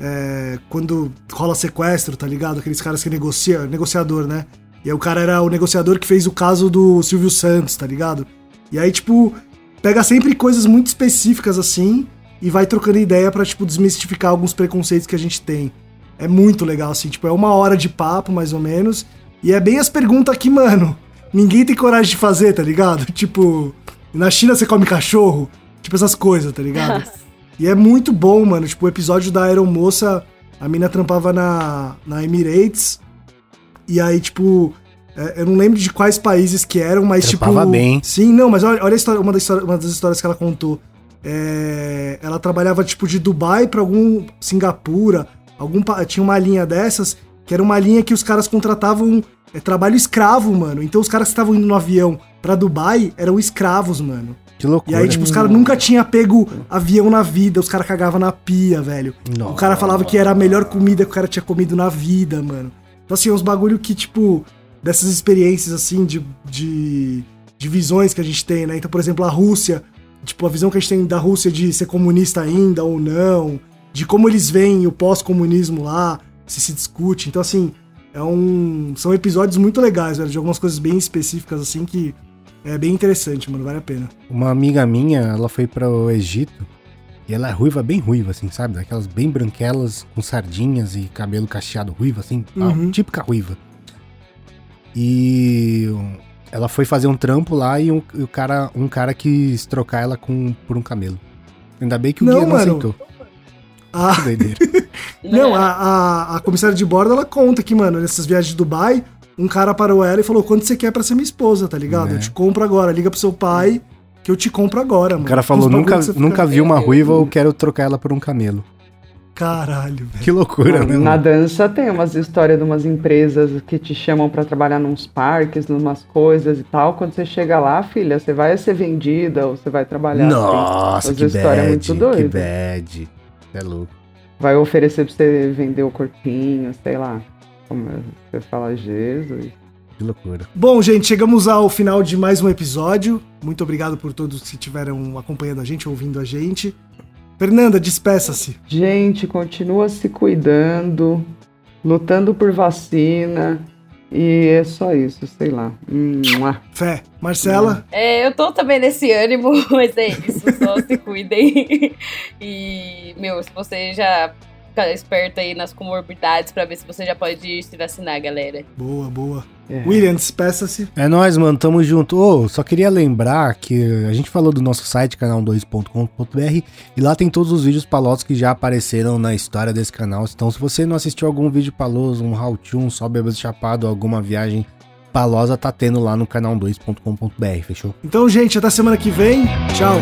é, quando rola sequestro, tá ligado? Aqueles caras que negocia, negociador, né? E aí o cara era o negociador que fez o caso do Silvio Santos, tá ligado? E aí, tipo, pega sempre coisas muito específicas assim e vai trocando ideia pra, tipo, desmistificar alguns preconceitos que a gente tem. É muito legal, assim, tipo, é uma hora de papo, mais ou menos. E é bem as perguntas que, mano, ninguém tem coragem de fazer, tá ligado? [LAUGHS] Tipo, na China você come cachorro? Tipo, essas coisas, tá ligado? [LAUGHS] E é muito bom, mano. Tipo, o episódio da aeromoça, a mina trampava na, na Emirates. E aí, tipo, é, eu não lembro de quais países que eram, mas Trampava tipo. bem. Sim, não, mas olha, olha a história, uma, das histórias, uma das histórias que ela contou. É, ela trabalhava, tipo, de Dubai pra algum. Singapura. Algum, tinha uma linha dessas, que era uma linha que os caras contratavam é, trabalho escravo, mano. Então os caras que estavam indo no avião pra Dubai eram escravos, mano. Que E loucura. aí, tipo, os caras nunca tinham pego avião na vida, os caras cagavam na pia, velho. Nossa. O cara falava que era a melhor comida que o cara tinha comido na vida, mano. Então, assim, é uns bagulho que, tipo, dessas experiências, assim, de, de, de visões que a gente tem, né? Então, por exemplo, a Rússia, tipo, a visão que a gente tem da Rússia de ser comunista ainda ou não, de como eles veem o pós-comunismo lá, se se discute. Então, assim, é um, são episódios muito legais, velho, de algumas coisas bem específicas, assim, que é bem interessante, mano, vale a pena. Uma amiga minha, ela foi pro Egito e ela é ruiva, bem ruiva, assim, sabe? Daquelas bem branquelas, com sardinhas e cabelo cacheado ruivo, assim, Uhum. típica ruiva. E ela foi fazer um trampo lá e, um, e o cara, um cara quis trocar ela com, por um camelo. Ainda bem que o Não, guia não mano. aceitou. Ah, Que doideira. [LAUGHS] não, a, a, a comissária de bordo, ela conta que, mano, nessas viagens de Dubai, um cara parou ela e falou, quanto você quer pra ser minha esposa, tá ligado? Né? Eu te compro agora, liga pro seu pai, que eu te compro agora, mano. O cara falou, nunca, que nunca vi uma ruiva, eu quero trocar ela por um camelo. Caralho, velho. Que loucura, né? Na dança tem umas histórias de umas empresas que te chamam pra trabalhar nos parques, numas coisas e tal. Quando você chega lá, filha, você vai ser vendida ou você vai trabalhar. Nossa, Tem que umas histórias bad, muito que doidas. bad. É louco. Vai oferecer pra você vender o corpinho, sei lá. Como você fala, Jesus. Que loucura. Bom, gente, chegamos ao final de mais um episódio. Muito obrigado por todos que estiveram acompanhando a gente, ouvindo a gente. Fernanda, despeça-se. Gente, continua se cuidando, lutando por vacina. E é só isso, sei lá. Mua. Fé. Marcela, É, eu tô também nesse ânimo, [LAUGHS] mas é isso, só se cuidem. [LAUGHS] E, meu, se você já fica esperto aí nas comorbidades pra ver se você já pode se vacinar, galera. boa, boa. É. William, despeça-se. É nóis, mano, tamo junto. Ô, só queria lembrar que a gente falou do nosso site, canal2.com.br, e lá tem todos os vídeos palosos que já apareceram na história desse canal. Então, se você não assistiu algum vídeo paloso, um how-to, um só bêbado chapado, alguma viagem palosa, tá tendo lá no canal2.com.br, fechou? Então, gente, até semana que vem. Tchau.